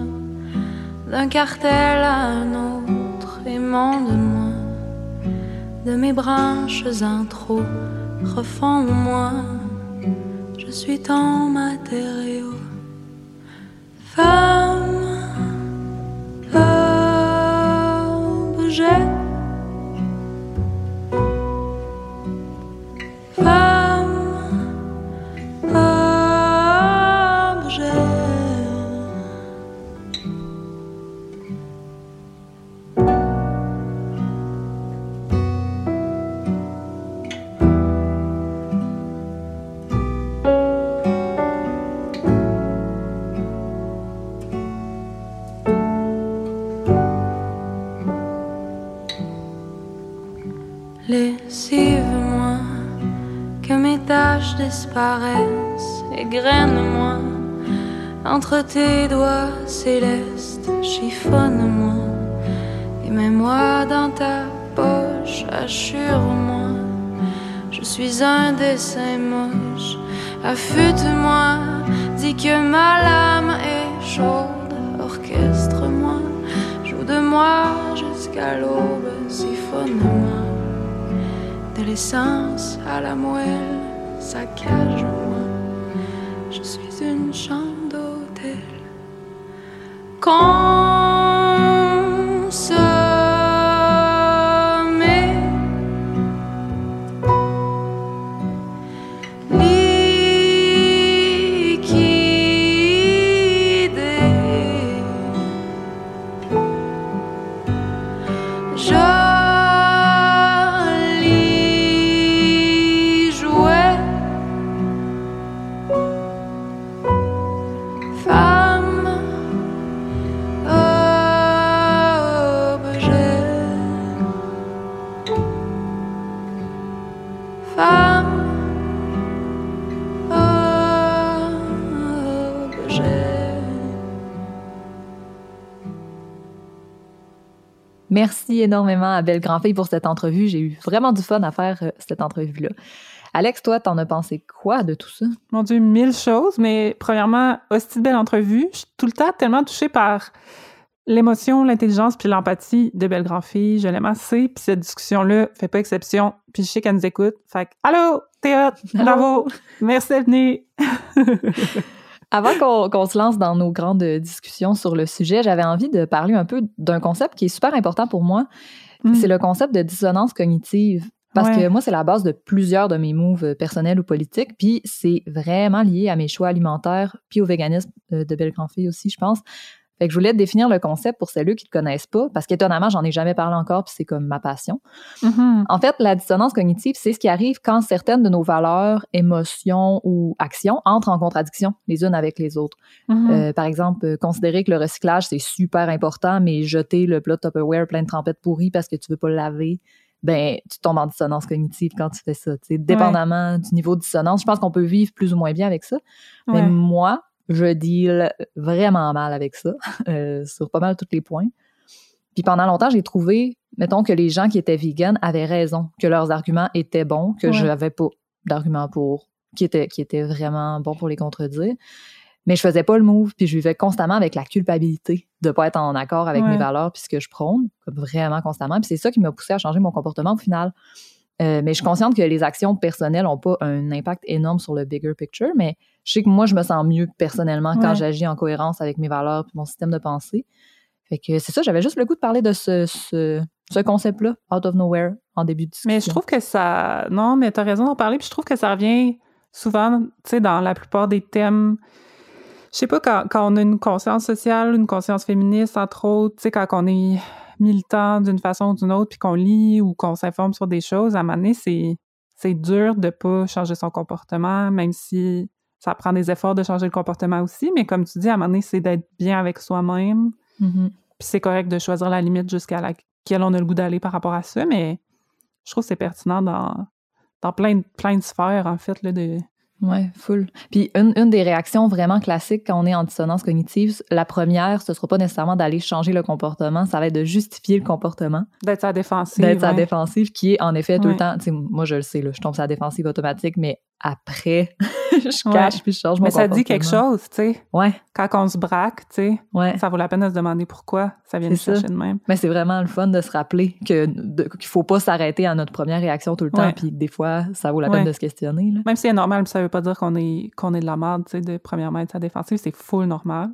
d'un cartel à un autre, et monde-moi de mes branches en trop, refonds-moi, je suis ton matériau. Tes doigts célestes, chiffonne-moi, et mets-moi dans ta poche, assure-moi, je suis un dessin moche, affûte-moi, dis que ma lame est chaude, orchestre-moi, joue de moi jusqu'à l'aube, siphonne-moi de l'essence à la moelle, saccage-moi. Je suis une d'hôtel. Come. Merci énormément à Belle Grandfille pour cette entrevue. J'ai eu vraiment du fun à faire euh, cette entrevue-là. Alex, toi, t'en as pensé quoi de tout ça? Mon Dieu, mille choses, mais premièrement, hostie de belle entrevue. Je suis tout le temps tellement touchée par l'émotion, l'intelligence puis l'empathie de Belle Grand Fille. Je l'aime assez, puis cette discussion-là fait pas exception. Puis je sais qu'elle nous écoute. Fait que, allô, Théa, bravo, merci d'être venue. Avant qu'on se lance dans nos grandes discussions sur le sujet, j'avais envie de parler un peu d'un concept qui est super important pour moi. Mm. C'est le concept de dissonance cognitive. Parce Ouais. que moi, c'est la base de plusieurs de mes moves euh, personnels ou politiques. Puis c'est vraiment lié à mes choix alimentaires, puis au véganisme euh, de Belle Grand-Fille aussi, je pense. Fait que je voulais définir le concept pour celles qui ne le connaissent pas, parce qu'étonnamment, j'en ai jamais parlé encore, puis c'est comme ma passion. Mhm. En fait, la dissonance cognitive, c'est ce qui arrive quand certaines de nos valeurs, émotions ou actions entrent en contradiction les unes avec les autres. Mhm. Euh, par exemple, euh, considérer que le recyclage, c'est super important, mais jeter le plat Tupperware plein de trempettes pourries parce que tu veux pas le laver, ben tu tombes en dissonance cognitive quand tu fais ça. tu sais. Dépendamment du niveau de dissonance, je pense qu'on peut vivre plus ou moins bien avec ça. Mais moi, je deal vraiment mal avec ça, euh, sur pas mal tous les points. Puis pendant longtemps, j'ai trouvé, mettons, que les gens qui étaient vegan avaient raison, que leurs arguments étaient bons, que Ouais. je n'avais pas d'arguments pour, qui étaient, qui étaient vraiment bons pour les contredire. Mais je faisais pas le move, puis je vivais constamment avec la culpabilité de pas être en accord avec Ouais. mes valeurs puis ce que je prône, vraiment constamment. Puis c'est ça qui m'a poussé à changer mon comportement au final. Euh, mais je suis consciente que les actions personnelles n'ont pas un impact énorme sur le bigger picture, mais je sais que moi, je me sens mieux personnellement quand Ouais. j'agis en cohérence avec mes valeurs et mon système de pensée. Fait que c'est ça, j'avais juste le goût de parler de ce, ce, ce concept-là, out of nowhere, en début de discussion. Mais je trouve que ça. Non, mais t'as raison d'en parler. Puis je trouve que ça revient souvent, tu sais, dans la plupart des thèmes. Je sais pas, quand, quand on a une conscience sociale, une conscience féministe, entre autres, tu sais, quand on est militant d'une façon ou d'une autre, puis qu'on lit ou qu'on s'informe sur des choses, à un moment donné, c'est, c'est dur de pas changer son comportement, même si ça prend des efforts de changer le comportement aussi. Mais comme tu dis, à un moment donné, c'est d'être bien avec soi-même. Mhm. Puis c'est correct de choisir la limite jusqu'à laquelle on a le goût d'aller par rapport à ça, mais je trouve que c'est pertinent dans, dans plein, de, plein de sphères, en fait, là, de... Ouais, full. Puis une, une des réactions vraiment classiques quand on est en dissonance cognitive, la première, ce sera pas nécessairement d'aller changer le comportement, ça va être de justifier le comportement, d'être la défensive. d'être ouais. défensive, qui est en effet tout le temps, moi je le sais, là, je tombe la défensive automatique, mais après, je Ouais. cache puis je change mon Mais ça dit quelque chose, tu sais. Ouais, Quand on se braque, tu sais, ouais. ça vaut la peine de se demander pourquoi ça vient nous ça. chercher de même. Mais c'est vraiment le fun de se rappeler que de- qu'il faut pas s'arrêter à notre première réaction tout le temps, puis des fois, ça vaut la peine de se questionner. Là. Même si c'est normal, ça veut pas dire qu'on est, qu'on est de la merde, tu sais, de premièrement être la défensive, c'est full normal.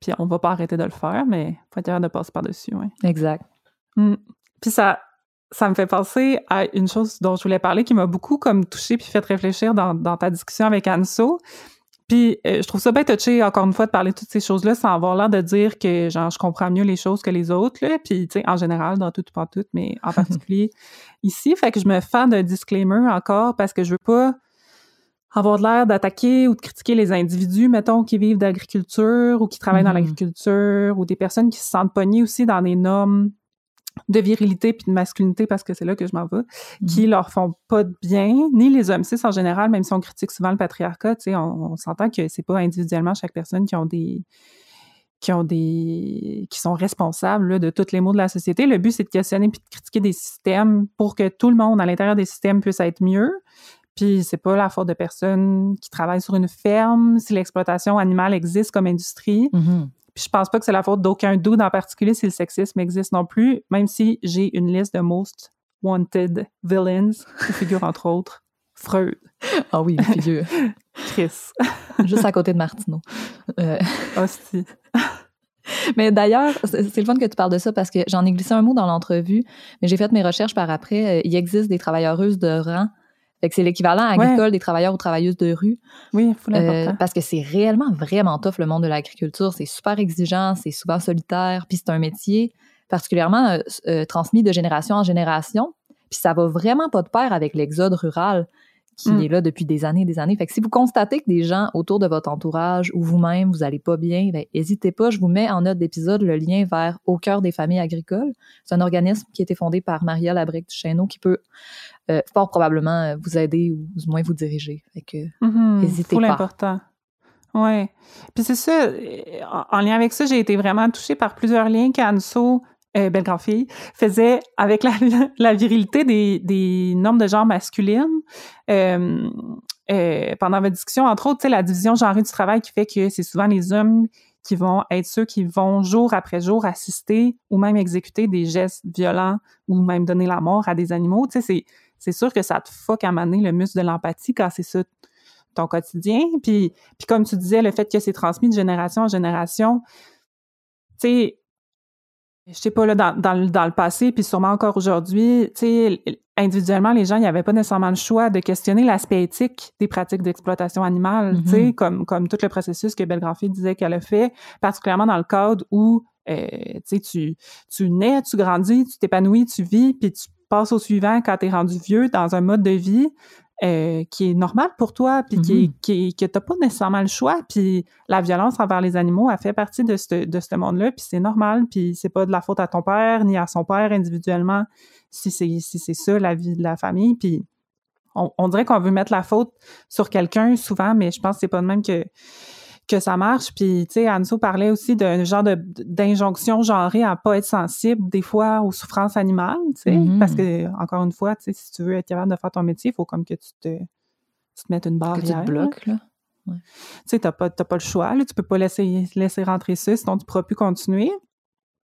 Puis on va pas arrêter de le faire, mais faut être capable de passer par-dessus, ouais. Exact. Mm. Puis ça, ça me fait penser à une chose dont je voulais parler qui m'a beaucoup comme touchée puis fait réfléchir dans, dans ta discussion avec Anso. Puis euh, je trouve ça bien touché, encore une fois, de parler de toutes ces choses-là sans avoir l'air de dire que, genre, je comprends mieux les choses que les autres, là. Puis, tu sais, en général, dans tout ou pas tout, mais en particulier ici. Fait que je me fais d'un disclaimer encore parce que je veux pas avoir l'air d'attaquer ou de critiquer les individus, mettons, qui vivent d'agriculture ou qui travaillent dans Mhm. l'agriculture ou des personnes qui se sentent pognées aussi dans des normes de virilité puis de masculinité parce que c'est là que je m'en vais, qui leur font pas de bien, ni les hommes cis en général, même si on critique souvent le patriarcat, tu sais, on, on s'entend que c'est pas individuellement chaque personne qui ont des qui ont des qui sont responsables là, de tous les maux de la société. Le but c'est de questionner puis de critiquer des systèmes pour que tout le monde à l'intérieur des systèmes puisse être mieux. Puis c'est pas la faute de personnes qui travaillent sur une ferme, si l'exploitation animale existe comme industrie. Mhm. Puis je pense pas que c'est la faute d'aucun doute en particulier si le sexisme existe non plus, même si j'ai une liste de most wanted villains, qui figure entre autres Freud, Ah oui, figure. Chris, Juste à côté de Martineau. Euh, Hostie. mais d'ailleurs, c'est c'est le fun que tu parles de ça parce que j'en ai glissé un mot dans l'entrevue, mais j'ai fait mes recherches par après. Euh, Il existe des travailleuses de rang. Fait que c'est l'équivalent agricole des travailleurs ou travailleuses de rue. Oui, faut Euh, parce que c'est réellement vraiment tough le monde de l'agriculture. C'est super exigeant, c'est souvent solitaire, puis c'est un métier particulièrement euh, euh, transmis de génération en génération. Puis ça va vraiment pas de pair avec l'exode rural qui Mm. est là depuis des années et des années. Fait que si vous constatez que des gens autour de votre entourage ou vous-même, vous allez pas bien, ben, n'hésitez pas. Je vous mets en note d'épisode le lien vers Au cœur des familles agricoles. C'est un organisme qui a été fondé par Maria Labrec du Chêneau qui peut euh, fort probablement euh, vous aider ou du moins vous diriger. Fait que faut pas. l'important. Ouais. Puis c'est ça, en, en lien avec ça, j'ai été vraiment touchée par plusieurs liens qu'Anso, euh, belle grande fille, faisait avec la, la virilité des, des normes de genre masculines. Euh, euh, pendant votre discussion, entre autres, tu sais, la division genrée du travail qui fait que c'est souvent les hommes qui vont être ceux qui vont jour après jour assister ou même exécuter des gestes violents ou même donner la mort à des animaux. Tu sais, c'est, c'est sûr que ça te fuck à maner le muscle de l'empathie quand c'est ça ton quotidien. Puis, puis comme tu disais, le fait que c'est transmis de génération en génération, tu sais, je sais pas, là, dans, dans, le- dans le passé, puis sûrement encore aujourd'hui, tu sais, individuellement, les gens, il n'y avait pas nécessairement le choix de questionner l'aspect éthique des pratiques d'exploitation animale, tu sais, Mhm. comme, comme tout le processus que Belle Grandfille disait qu'elle a fait, particulièrement dans le cadre où, euh, tu sais, tu, tu nais, tu grandis, tu t'épanouis, tu vis, puis tu passes au suivant quand tu es rendu vieux dans un mode de vie euh, qui est normal pour toi, puis qui, est- Mhm. qui, que t'as pas nécessairement le choix. Puis la violence envers les animaux, elle fait partie de ce, de ce monde-là, puis c'est normal, puis c'est pas de la faute à ton père ni à son père individuellement. si c'est si c'est ça la vie de la famille. Puis on, on dirait qu'on veut mettre la faute sur quelqu'un souvent, mais je pense que c'est pas de même que que ça marche. Puis, tu sais, Anso parlait aussi d'un genre de d'injonction genrée à pas être sensible des fois aux souffrances animales, tu sais, Mhm. parce que encore une fois, tu sais, si tu veux être capable de faire ton métier, il faut comme que tu te tu te mettes une Que tu barrière. te bloques, là. Tu sais, t'as pas, pas le choix, là. Tu peux pas laisser, laisser rentrer ça, sinon tu pourras plus continuer.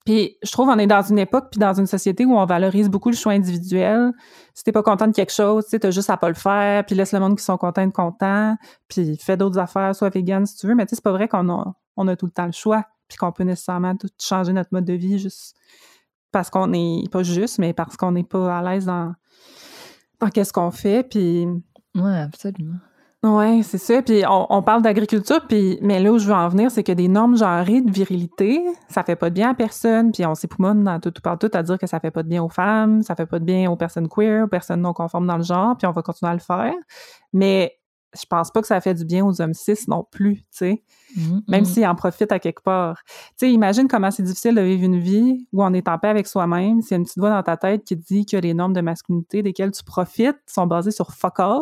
Puis, je trouve on est dans une époque puis dans une société où on valorise beaucoup le choix individuel. Si t'es pas content de quelque chose, tu t'as juste à pas le faire, puis laisse le monde qui sont contents être contents, puis fais d'autres affaires, soit vegan si tu veux. Mais tu sais, c'est pas vrai qu'on a, on a tout le temps le choix, puis qu'on peut nécessairement tout changer notre mode de vie juste parce qu'on est, pas juste, mais parce qu'on n'est pas à l'aise dans, dans qu'est-ce qu'on fait, puis... Ouais, absolument. Ouais, c'est ça. Puis on, on parle d'agriculture, puis mais là où je veux en venir, c'est que des normes genrées de virilité, ça fait pas de bien à personne. Puis on s'époumonne dans tout, tout partout à dire que ça fait pas de bien aux femmes, ça fait pas de bien aux personnes queer, aux personnes non conformes dans le genre, puis on va continuer à le faire. Mais je pense pas que ça fait du bien aux hommes cis non plus, tu sais Mhm, même s'ils en profitent à quelque part. Tu sais, imagine comment c'est difficile de vivre une vie où on est en paix avec soi-même, s'il y a une petite voix dans ta tête qui te dit que les normes de masculinité desquelles tu profites sont basées sur fuck all,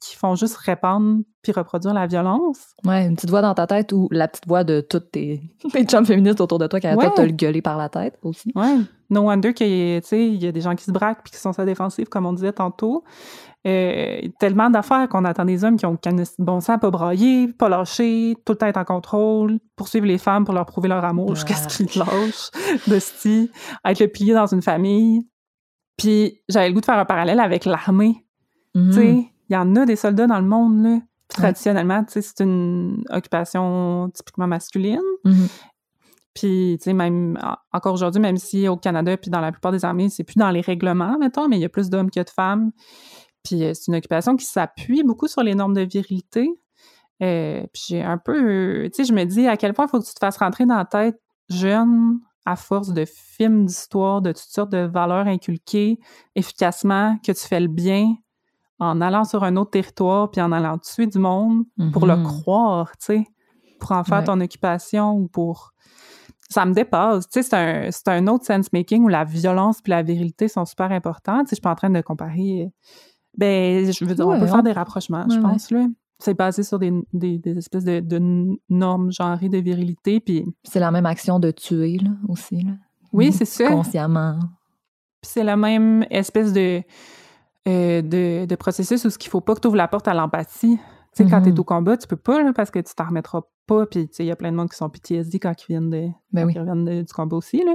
qui font juste répandre puis reproduire la violence. Ouais, une petite voix dans ta tête ou la petite voix de toutes tes, tes chums féministes autour de toi qui arrêtent Ouais. de te le gueuler par la tête aussi. Ouais. No wonder qu'il y a des gens qui se braquent puis qui sont sur la défensive, comme on disait tantôt. Euh, tellement d'affaires qu'on attend des hommes qui ont bon sang, pas brailler, pas lâcher, tout le temps être en contrôle, poursuivre les femmes pour leur prouver leur amour jusqu'à ce qu'ils te lâchent, de sti, être le pilier dans une famille. Puis j'avais le goût de faire un parallèle avec l'armée. Mhm. Tu sais, il y en a des soldats dans le monde, là. Puis traditionnellement, tu sais, c'est une occupation typiquement masculine. Mhm. Puis, tu sais, même en- encore aujourd'hui, même si au Canada puis dans la plupart des armées, c'est plus dans les règlements, mettons, mais il y a plus d'hommes que de femmes. Puis, euh, c'est une occupation qui s'appuie beaucoup sur les normes de virilité. Euh, puis, j'ai un peu... Tu sais, je me dis à quel point il faut que tu te fasses rentrer dans la tête jeune, à force de films d'histoire, de toutes sortes de valeurs inculquées efficacement, que tu fais le bien en allant sur un autre territoire puis en allant tuer du monde pour le Mhm. croire, tu sais, pour en faire Ouais. ton occupation ou pour... Ça me dépasse. Tu sais, c'est un, autre sense-making où la violence puis la virilité sont super importantes. Tu sais, je suis pas en train de comparer... Ben, je veux dire, on peut faire des rapprochements, je pense, là. C'est basé sur des, des, des espèces de, de normes genrées de virilité, puis... C'est la même action de tuer, là, aussi, là. Oui, c'est ça. Consciemment. Puis c'est la même espèce de, euh, de, de processus où ce qu'il faut pas que tu ouvres la porte à l'empathie. Tu sais, quand Mhm. tu es au combat, tu peux pas, là, parce que tu t'en remettras pas. Puis, tu sais, il y a plein de monde qui sont PTSD quand ils viennent, de, Ben quand oui. ils reviennent de- du combat aussi, là.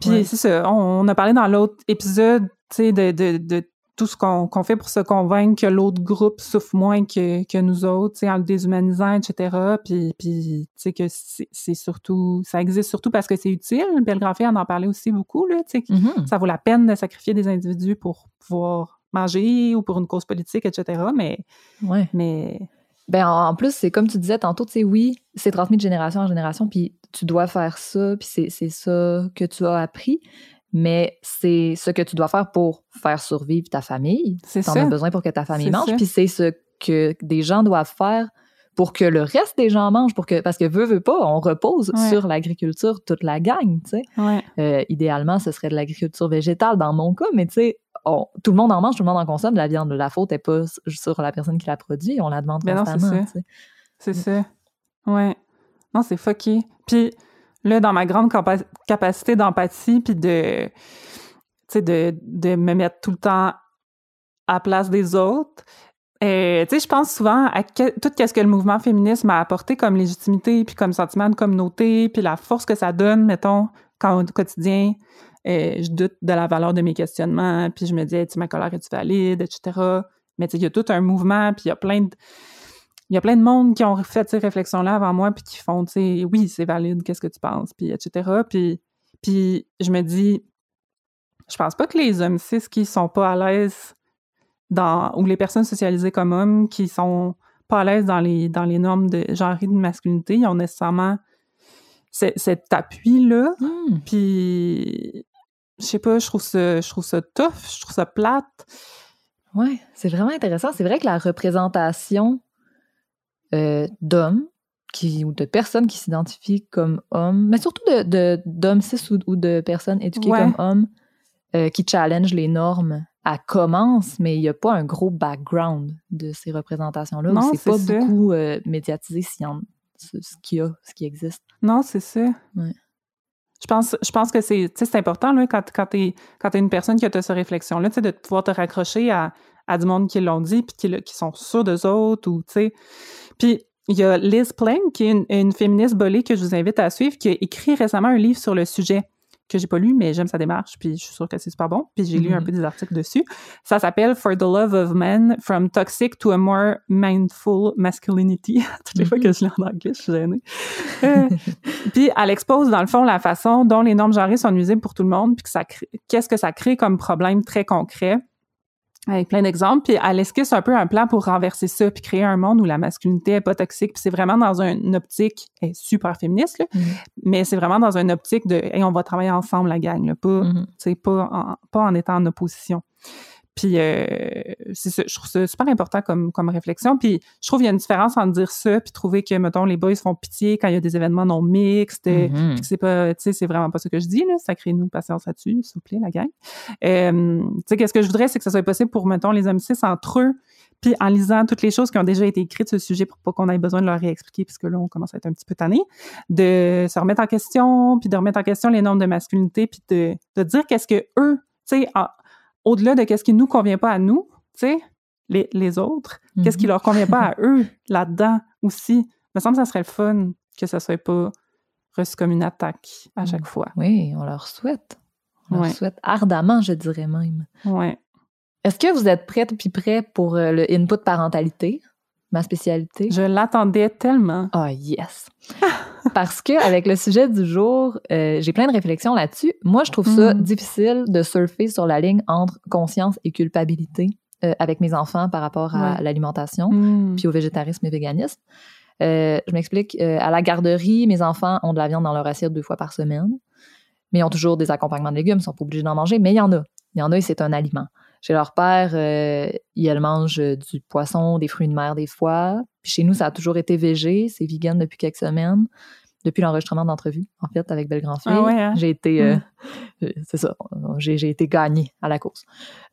Puis, Ouais. c'est ça. On, on a parlé dans l'autre épisode, tu sais, de tout ce qu'on fait pour se convaincre que l'autre groupe souffre moins que, que nous autres, en le déshumanisant, etc. Puis, puis tu sais, que c'est surtout... Ça existe surtout parce que c'est utile. Belgraphie en en parlait aussi beaucoup, là, tu sais, Mhm. ça vaut la peine de sacrifier des individus pour pouvoir manger ou pour une cause politique, etc. Mais, Ouais. mais Ben, en plus, c'est comme tu disais tantôt, tu sais, oui, c'est transmis de génération en génération, puis tu dois faire ça, puis c'est ça que tu as appris, mais c'est ce que tu dois faire pour faire survivre ta famille. c'est T'en ça. as besoin pour que ta famille mange, puis c'est ce que des gens doivent faire pour que le reste des gens mangent, pour que, parce que veut, veut pas, on repose Ouais. sur l'agriculture toute la gang, tu sais. Ouais. Euh, idéalement, ce serait de l'agriculture végétale dans mon cas, mais tu sais, on- tout le monde en mange, tout le monde en consomme de la viande. La faute n'est pas sur la personne qui la produit, on la demande Ben non, c'est constamment. ça. tu. C'est ça. Ouais. Non, c'est fucké. Puis là, dans ma grande capa- capacité d'empathie, puis de, de, de me mettre tout le temps à place des autres, euh, je pense souvent à tout ce que le mouvement féministe m'a apporté comme légitimité, puis comme sentiment de communauté, puis la force que ça donne, mettons, quand au quotidien, euh, je doute de la valeur de mes questionnements, puis je me dis, ma colère est-tu valide, etc. Mais il y a tout un mouvement, puis il y a plein de il y a plein de monde qui ont fait ces réflexions-là avant moi, puis qui font, tu sais, oui, c'est valide, qu'est-ce que tu penses, puis etc. Puis, puis je me dis, je pense pas que les hommes cis qui sont pas à l'aise dans, ou les personnes socialisées comme hommes qui sont pas à l'aise dans les, dans les normes de genre de masculinité, ils ont nécessairement ce- cet appui-là. Hmm. Puis, je sais pas, je trouve ça, je trouve ça tough, je trouve ça plate. Ouais, c'est vraiment intéressant. C'est vrai que la représentation euh, d'hommes qui, ou de personnes qui s'identifient comme hommes, mais surtout de, de- d'hommes cis ou, ou de personnes éduquées Ouais. comme hommes, euh, qui challenge les normes, elle commence, mais il n'y a pas un gros background de ces représentations-là. Non, C'est pas ça. beaucoup euh, médiatisé s'il y en- ce ce qu'il y a, ce qui existe. Non, c'est ça. Ouais. Je pense, je pense que c'est, important là, quand, quand tu es, une personne qui a cette réflexion-là, de pouvoir te raccrocher à, à du monde qui l'ont dit puis qui, qui sont sûrs d'eux autres. Ou, tu sais. Puis il y a Liz Plank, qui est une, une féministe bolée que je vous invite à suivre, qui a écrit récemment un livre sur le sujet que j'ai pas lu, mais j'aime sa démarche, puis je suis sûre que c'est super bon. Puis j'ai lu Mhm. un peu des articles dessus. Ça s'appelle For the Love of Men, From Toxic to a More Mindful Masculinity. Toutes les fois que je lis en anglais, je suis gênée. Euh, puis elle expose, dans le fond, la façon dont les normes genrées sont nuisibles pour tout le monde, puis que ça crée- qu'est-ce que ça crée comme problème très concret avec plein d'exemples, puis elle esquisse un peu un plan pour renverser ça, puis créer un monde où la masculinité est pas toxique, puis c'est vraiment dans une optique elle est super féministe, là, Mhm. mais c'est vraiment dans une optique de hey, on va travailler ensemble la gang, là, pas, sais, pas en, pas en étant en opposition. Puis euh, c'est ça, je trouve ça super important comme, comme réflexion. Puis je trouve qu'il y a une différence entre dire ça puis trouver que, mettons, les boys font pitié quand il y a des événements non mixtes. euh, Mhm. puis que c'est pas, tu sais, c'est vraiment pas ce que je dis, là. Sacrez-nous patience là-dessus, s'il vous plaît, la gang. Euh, tu sais, qu'est-ce que je voudrais, c'est que ça soit possible pour, mettons, les hommes cis entre eux, puis en lisant toutes les choses qui ont déjà été écrites sur ce sujet pour pas qu'on ait besoin de leur réexpliquer, puisque là, on commence à être un petit peu tanné, de se remettre en question, puis de remettre en question les normes de masculinité, puis de, de dire qu'est-ce que eux, tu sais, au-delà de qu'est-ce qui nous convient pas à nous, tu sais, les, les autres, qu'est-ce qui Mhm. leur convient pas à eux là-dedans aussi. Il me semble que ça serait le fun que ça soit pas reçu comme une attaque à chaque fois. Oui, on leur souhaite. On leur Ouais. souhaite ardemment, je dirais même. Ouais. Est-ce que vous êtes prête puis prêt pour euh, le input parentalité, ma spécialité? Je l'attendais tellement. Ah, yes! Parce que avec le sujet du jour, euh, j'ai plein de réflexions là-dessus. Moi, je trouve ça Mhm. difficile de surfer sur la ligne entre conscience et culpabilité euh, avec mes enfants par rapport à Ouais. l'alimentation, Mm. puis au végétarisme et véganisme. Euh, je m'explique. À la garderie, mes enfants ont de la viande dans leur assiette deux fois par semaine, mais ils ont toujours des accompagnements de légumes, ils sont pas obligés d'en manger, mais il y en a. Il y en a et c'est un aliment. Chez leur père, ils mangent du poisson, des fruits de mer des fois. Puis chez nous, ça a toujours été végé. C'est vegan depuis quelques semaines. Depuis l'enregistrement d'entrevue, en fait, avec Belle Grand Fille. Ah ouais, hein? J'ai été... euh, euh, c'est ça. J'ai j'ai été gagnée à la course.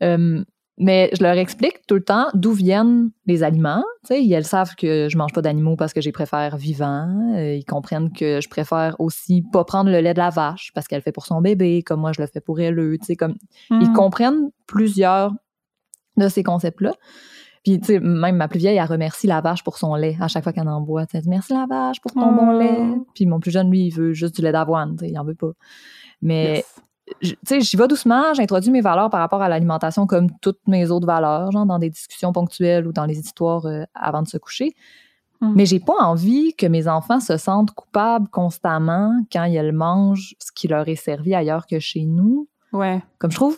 Euh, mais je leur explique tout le temps d'où viennent les aliments. Tu sais, elles savent que je mange pas d'animaux parce que les préfère vivants. Euh, ils comprennent que je préfère aussi pas prendre le lait de la vache parce qu'elle le fait pour son bébé, comme moi je le fais pour elle. comme ils Mm. comprennent plusieurs de ces concepts-là. Puis, tu sais, même ma plus vieille, elle remercie la vache pour son lait à chaque fois qu'elle en boit. Elle dit merci la vache pour ton bon Oh. lait. Puis mon plus jeune, lui, il veut juste du lait d'avoine. Il en veut pas. Mais Yes. tu sais, j'y vais doucement, j'introduis mes valeurs par rapport à l'alimentation comme toutes mes autres valeurs, genre dans des discussions ponctuelles ou dans les histoires euh, avant de se coucher. Mm. Mais j'ai pas envie que mes enfants se sentent coupables constamment quand ils mangent ce qui leur est servi ailleurs que chez nous. Ouais. Comme je trouve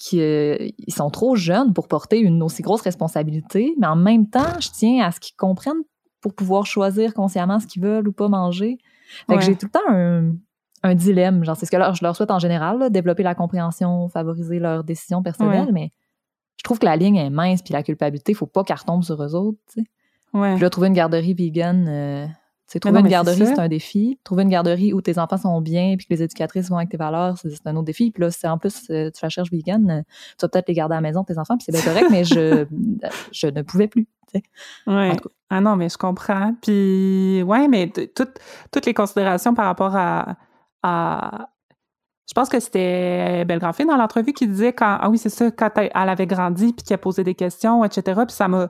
qu'ils sont trop jeunes pour porter une aussi grosse responsabilité, mais en même temps, je tiens à ce qu'ils comprennent pour pouvoir choisir consciemment ce qu'ils veulent ou pas manger. Fait que j'ai tout le temps un, un dilemme. Genre, c'est ce que leur- je leur souhaite en général, là, développer la compréhension, favoriser leurs décisions personnelles, Ouais. mais je trouve que la ligne est mince, puis la culpabilité, faut pas qu'elle retombe sur eux autres. Ouais. Puis là, trouver une garderie vegan, euh, Mais trouver non, une c'est garderie, c'est un défi. Trouver une garderie où tes enfants sont bien, puis que les éducatrices vont avec tes valeurs, c'est c'est un autre défi. Puis là, si en plus euh, tu la cherches vegan, euh, tu vas peut-être les garder à la maison, tes enfants, puis c'est bien correct, mais je, je ne pouvais plus. tu sais. Ouais. En tout Ah non, mais je comprends. Puis, ouais, mais toutes toutes les considérations par rapport à. à- je pense que c'était Belle Grand-Fille dans l'entrevue qui disait quand. Ah oui, c'est ça, quand elle avait grandi, puis qu'elle posait des questions, etc. Puis ça m'a.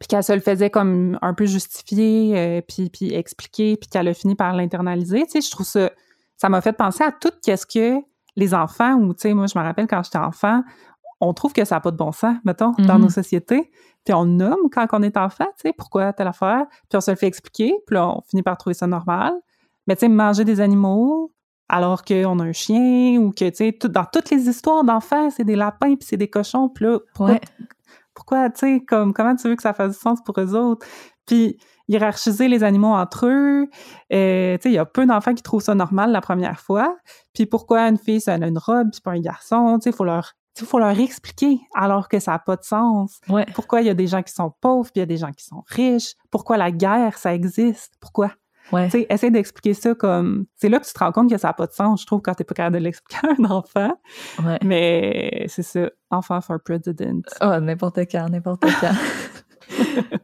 Puis qu'elle se le faisait comme un peu justifier, euh, puis, puis expliquer, puis qu'elle a fini par l'internaliser. Tu sais, je trouve ça. Ça m'a fait penser à tout qu'est-ce que les enfants, ou tu sais, moi, je me rappelle quand j'étais enfant, on trouve que ça n'a pas de bon sens, mettons, dans Mhm. nos sociétés. Puis on nomme quand on est enfant, tu sais, pourquoi telle affaire. Puis on se le fait expliquer. Puis là, on finit par trouver ça normal. Mais tu sais, manger des animaux alors qu'on a un chien ou que, tu sais, tout- dans toutes les histoires d'enfants, c'est des lapins puis c'est des cochons. Puis là, pourquoi, Ouais. Pourquoi tu sais, comme, comment tu veux que ça fasse du sens pour eux autres? Puis hiérarchiser les animaux entre eux. Euh, tu sais, il y a peu d'enfants qui trouvent ça normal la première fois. Puis pourquoi une fille, ça a une robe, puis pas un garçon? Tu sais, il faut leur... Faut leur expliquer alors que ça n'a pas de sens. Ouais. Pourquoi il y a des gens qui sont pauvres, puis il y a des gens qui sont riches? Pourquoi la guerre, ça existe? Pourquoi? Ouais. Tu sais, essaie d'expliquer ça comme... C'est là que tu te rends compte que ça n'a pas de sens, je trouve, quand t'es pas capable de l'expliquer à un enfant. Ouais. Mais c'est ça, enfant for president. Ah, n'importe quand, n'importe quand.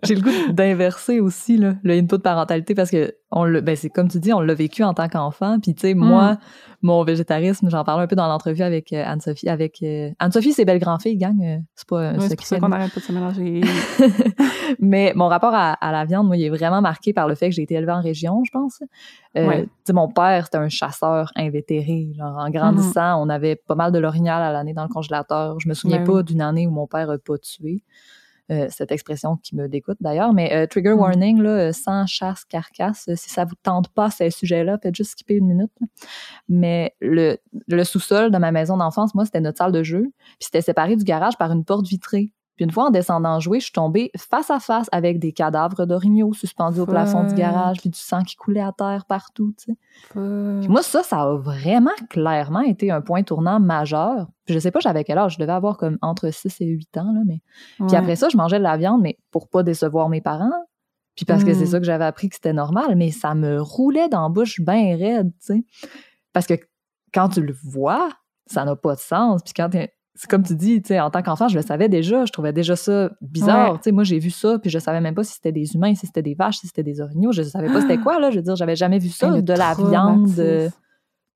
J'ai le goût d'inverser aussi là, le input parentalité parce que on le, ben c'est comme tu dis, on l'a vécu en tant qu'enfant. Puis tu sais, moi, mon végétarisme, j'en parlais un peu dans l'entrevue avec euh, Anne-Sophie. Avec euh, Anne-Sophie, c'est belle grand fille, gang. euh, c'est pas un Ouais, c'est pour ça secret. qu'on arrête pas de se mélanger. Mais mon rapport à, à la viande, moi, il est vraiment marqué par le fait que j'ai été élevée en région, je pense. Ouais. tu sais, mon père, c'était un chasseur invétéré. Genre, en grandissant, on avait pas mal de l'orignal à l'année dans le congélateur. Je me souviens Ben pas oui. d'une année où mon père a pas tué. Euh, cette expression qui me dégoûte d'ailleurs. Mais euh, trigger Mhm. warning, là, euh, sans chasse carcasse, si ça vous tente pas ces sujets-là, faites juste skipper une minute. là. Mais le, le sous-sol de ma maison d'enfance, moi, c'était notre salle de jeu. Puis c'était séparé du garage par une porte vitrée. Puis une fois en descendant jouer, je suis tombée face à face avec des cadavres d'orignaux suspendus au plafond du garage, puis du sang qui coulait à terre partout, tu sais. Puis moi, ça, ça a vraiment clairement été un point tournant majeur. Puis je sais pas j'avais quel âge, je devais avoir comme entre 6 et 8 ans, là, mais... Puis après ça, je mangeais de la viande, mais pour pas décevoir mes parents. Puis parce que c'est ça que j'avais appris que c'était normal, mais ça me roulait dans la bouche bien raide, tu sais. Parce que quand tu le vois, ça n'a pas de sens. Puis quand t'es- c'est comme tu dis, tu sais, en tant qu'enfant, je le savais déjà, je trouvais déjà ça bizarre. Ouais. Tu sais, moi, j'ai vu ça, puis je savais même pas si c'était des humains, si c'était des vaches, si c'était des orignaux. Je savais pas c'était quoi, là. Je veux dire, j'avais jamais vu ça, de la viande, euh,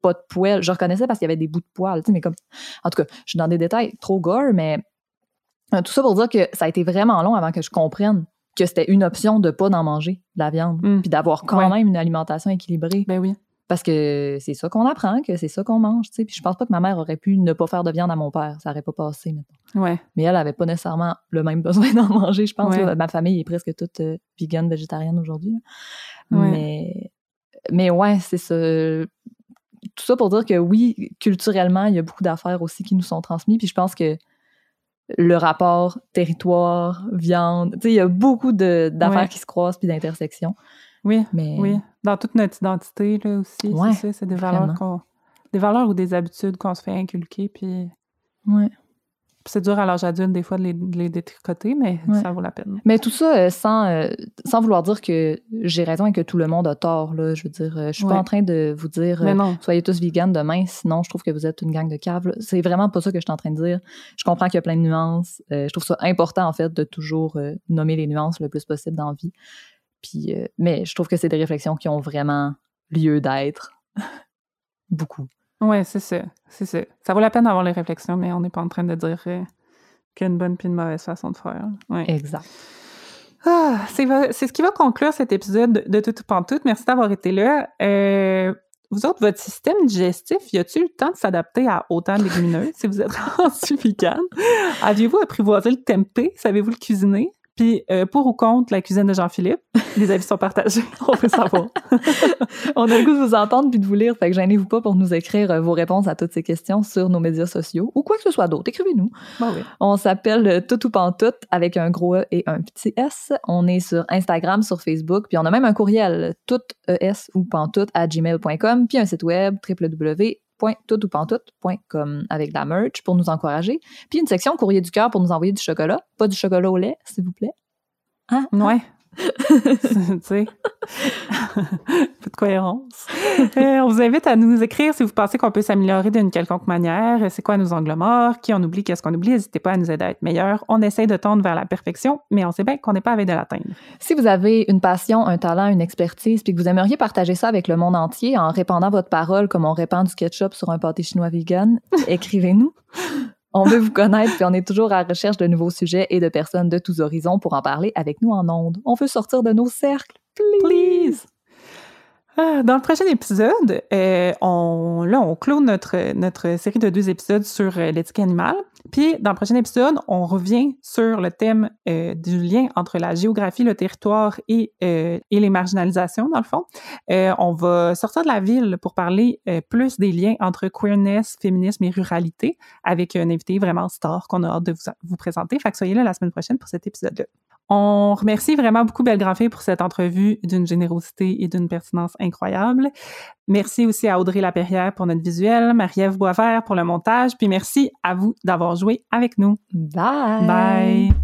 pas de poêle. Je reconnaissais parce qu'il y avait des bouts de poils, tu sais, mais comme... En tout cas, je suis dans des détails trop gore, mais euh, tout ça pour dire que ça a été vraiment long avant que je comprenne que c'était une option de pas d'en manger, de la viande, Mm. puis d'avoir quand Ouais. même une alimentation équilibrée. Ben oui. Parce que c'est ça qu'on apprend, que c'est ça qu'on mange, tu sais. Puis je pense pas que ma mère aurait pu ne pas faire de viande à mon père. Ça aurait pas passé, maintenant. Ouais. Mais elle avait pas nécessairement le même besoin d'en manger, je pense. Ouais. là. Ma famille est presque toute euh, vegan, végétarienne aujourd'hui. Ouais. Mais, mais ouais, c'est ça. Tout ça pour dire que oui, culturellement, il y a beaucoup d'affaires aussi qui nous sont transmises. Puis je pense que le rapport territoire, viande, tu sais, il y a beaucoup d'affaires Ouais. qui se croisent puis d'intersections. Oui, Mais oui. Dans toute notre identité, là, aussi. Ouais, c'est ça, c'est des valeurs qu'on... Des valeurs ou des habitudes qu'on se fait inculquer, puis... ouais. puis c'est dur à l'âge adulte, des fois, de les, de les détricoter, mais Ouais. ça vaut la peine. Mais tout ça euh, sans, euh, sans vouloir dire que j'ai raison et que tout le monde a tort. Là. Je veux dire, euh, je suis Ouais. pas en train de vous dire soyez tous vegan demain, sinon je trouve que vous êtes une gang de caves. C'est vraiment pas ça que je suis en train de dire. Je comprends qu'il y a plein de nuances. Je trouve ça important, en fait, de toujours nommer les nuances le plus possible dans la vie. Puis, euh, mais je trouve que c'est des réflexions qui ont vraiment lieu d'être. Beaucoup. Ouais, c'est ça. C'est ça. Ça vaut la peine d'avoir les réflexions, mais on n'est pas en train de dire euh, qu'il y a une bonne puis une mauvaise façon de faire. Ouais. Exact. Ah, c'est ce qui va conclure cet épisode de Tout ou Pantoute. Merci d'avoir été là. Euh, vous autres, votre système digestif, y a-t-il le temps de s'adapter à autant de légumineuses si vous êtes rendu vegan? Aviez-vous apprivoisé le tempeh? Savez-vous le cuisiner? Puis, euh, pour ou contre la cuisine de Jean-Philippe? Les avis sont partagés. On veut savoir. On a le goût de vous entendre puis de vous lire, fait que gênez-vous pas pour nous écrire euh, vos réponses à toutes ces questions sur nos médias sociaux ou quoi que ce soit d'autre. Écrivez-nous. Oui. On s'appelle euh, Tout ou Pantoute avec un gros E et un petit S. On est sur Instagram, sur Facebook, puis on a même un courriel tout es ou pantoute à gmail.com, puis un site web www.toutoutpantoute.com avec de la merch pour nous encourager, puis une section courrier du cœur pour nous envoyer du chocolat, pas du chocolat au lait, s'il vous plaît. Hein? Ouais. tu sais. Peu de cohérence. Euh, on vous invite à nous écrire si vous pensez qu'on peut s'améliorer d'une quelconque manière. C'est quoi nos angles morts? Qui on oublie? Qu'est-ce qu'on oublie? N'hésitez pas à nous aider à être meilleurs. On essaye de tendre vers la perfection, mais on sait bien qu'on n'est pas avec de l'atteindre. Si vous avez une passion, un talent, une expertise, puis que vous aimeriez partager ça avec le monde entier en répandant votre parole comme on répand du ketchup sur un pâté chinois vegan, écrivez-nous. On veut vous connaître, puis on est toujours à la recherche de nouveaux sujets et de personnes de tous horizons pour en parler avec nous en ondes. On veut sortir de nos cercles. Please! Ah, Dans le prochain épisode, euh, on, là, on clôt notre, notre série de deux épisodes sur euh, l'éthique animale. Puis, dans le prochain épisode, on revient sur le thème euh, du lien entre la géographie, le territoire et, euh, les marginalisations, dans le fond. Euh, on va sortir de la ville pour parler plus des liens entre queerness, féminisme et ruralité avec un invité vraiment star qu'on a hâte de vous, vous présenter. Fait que soyez là la semaine prochaine pour cet épisode-là. On remercie vraiment beaucoup Grandfille pour cette entrevue d'une générosité et d'une pertinence incroyable. Merci aussi à Audrey Laperrière pour notre visuel, Marie-Ève Boisvert pour le montage, puis merci à vous d'avoir joué avec nous. Bye! Bye!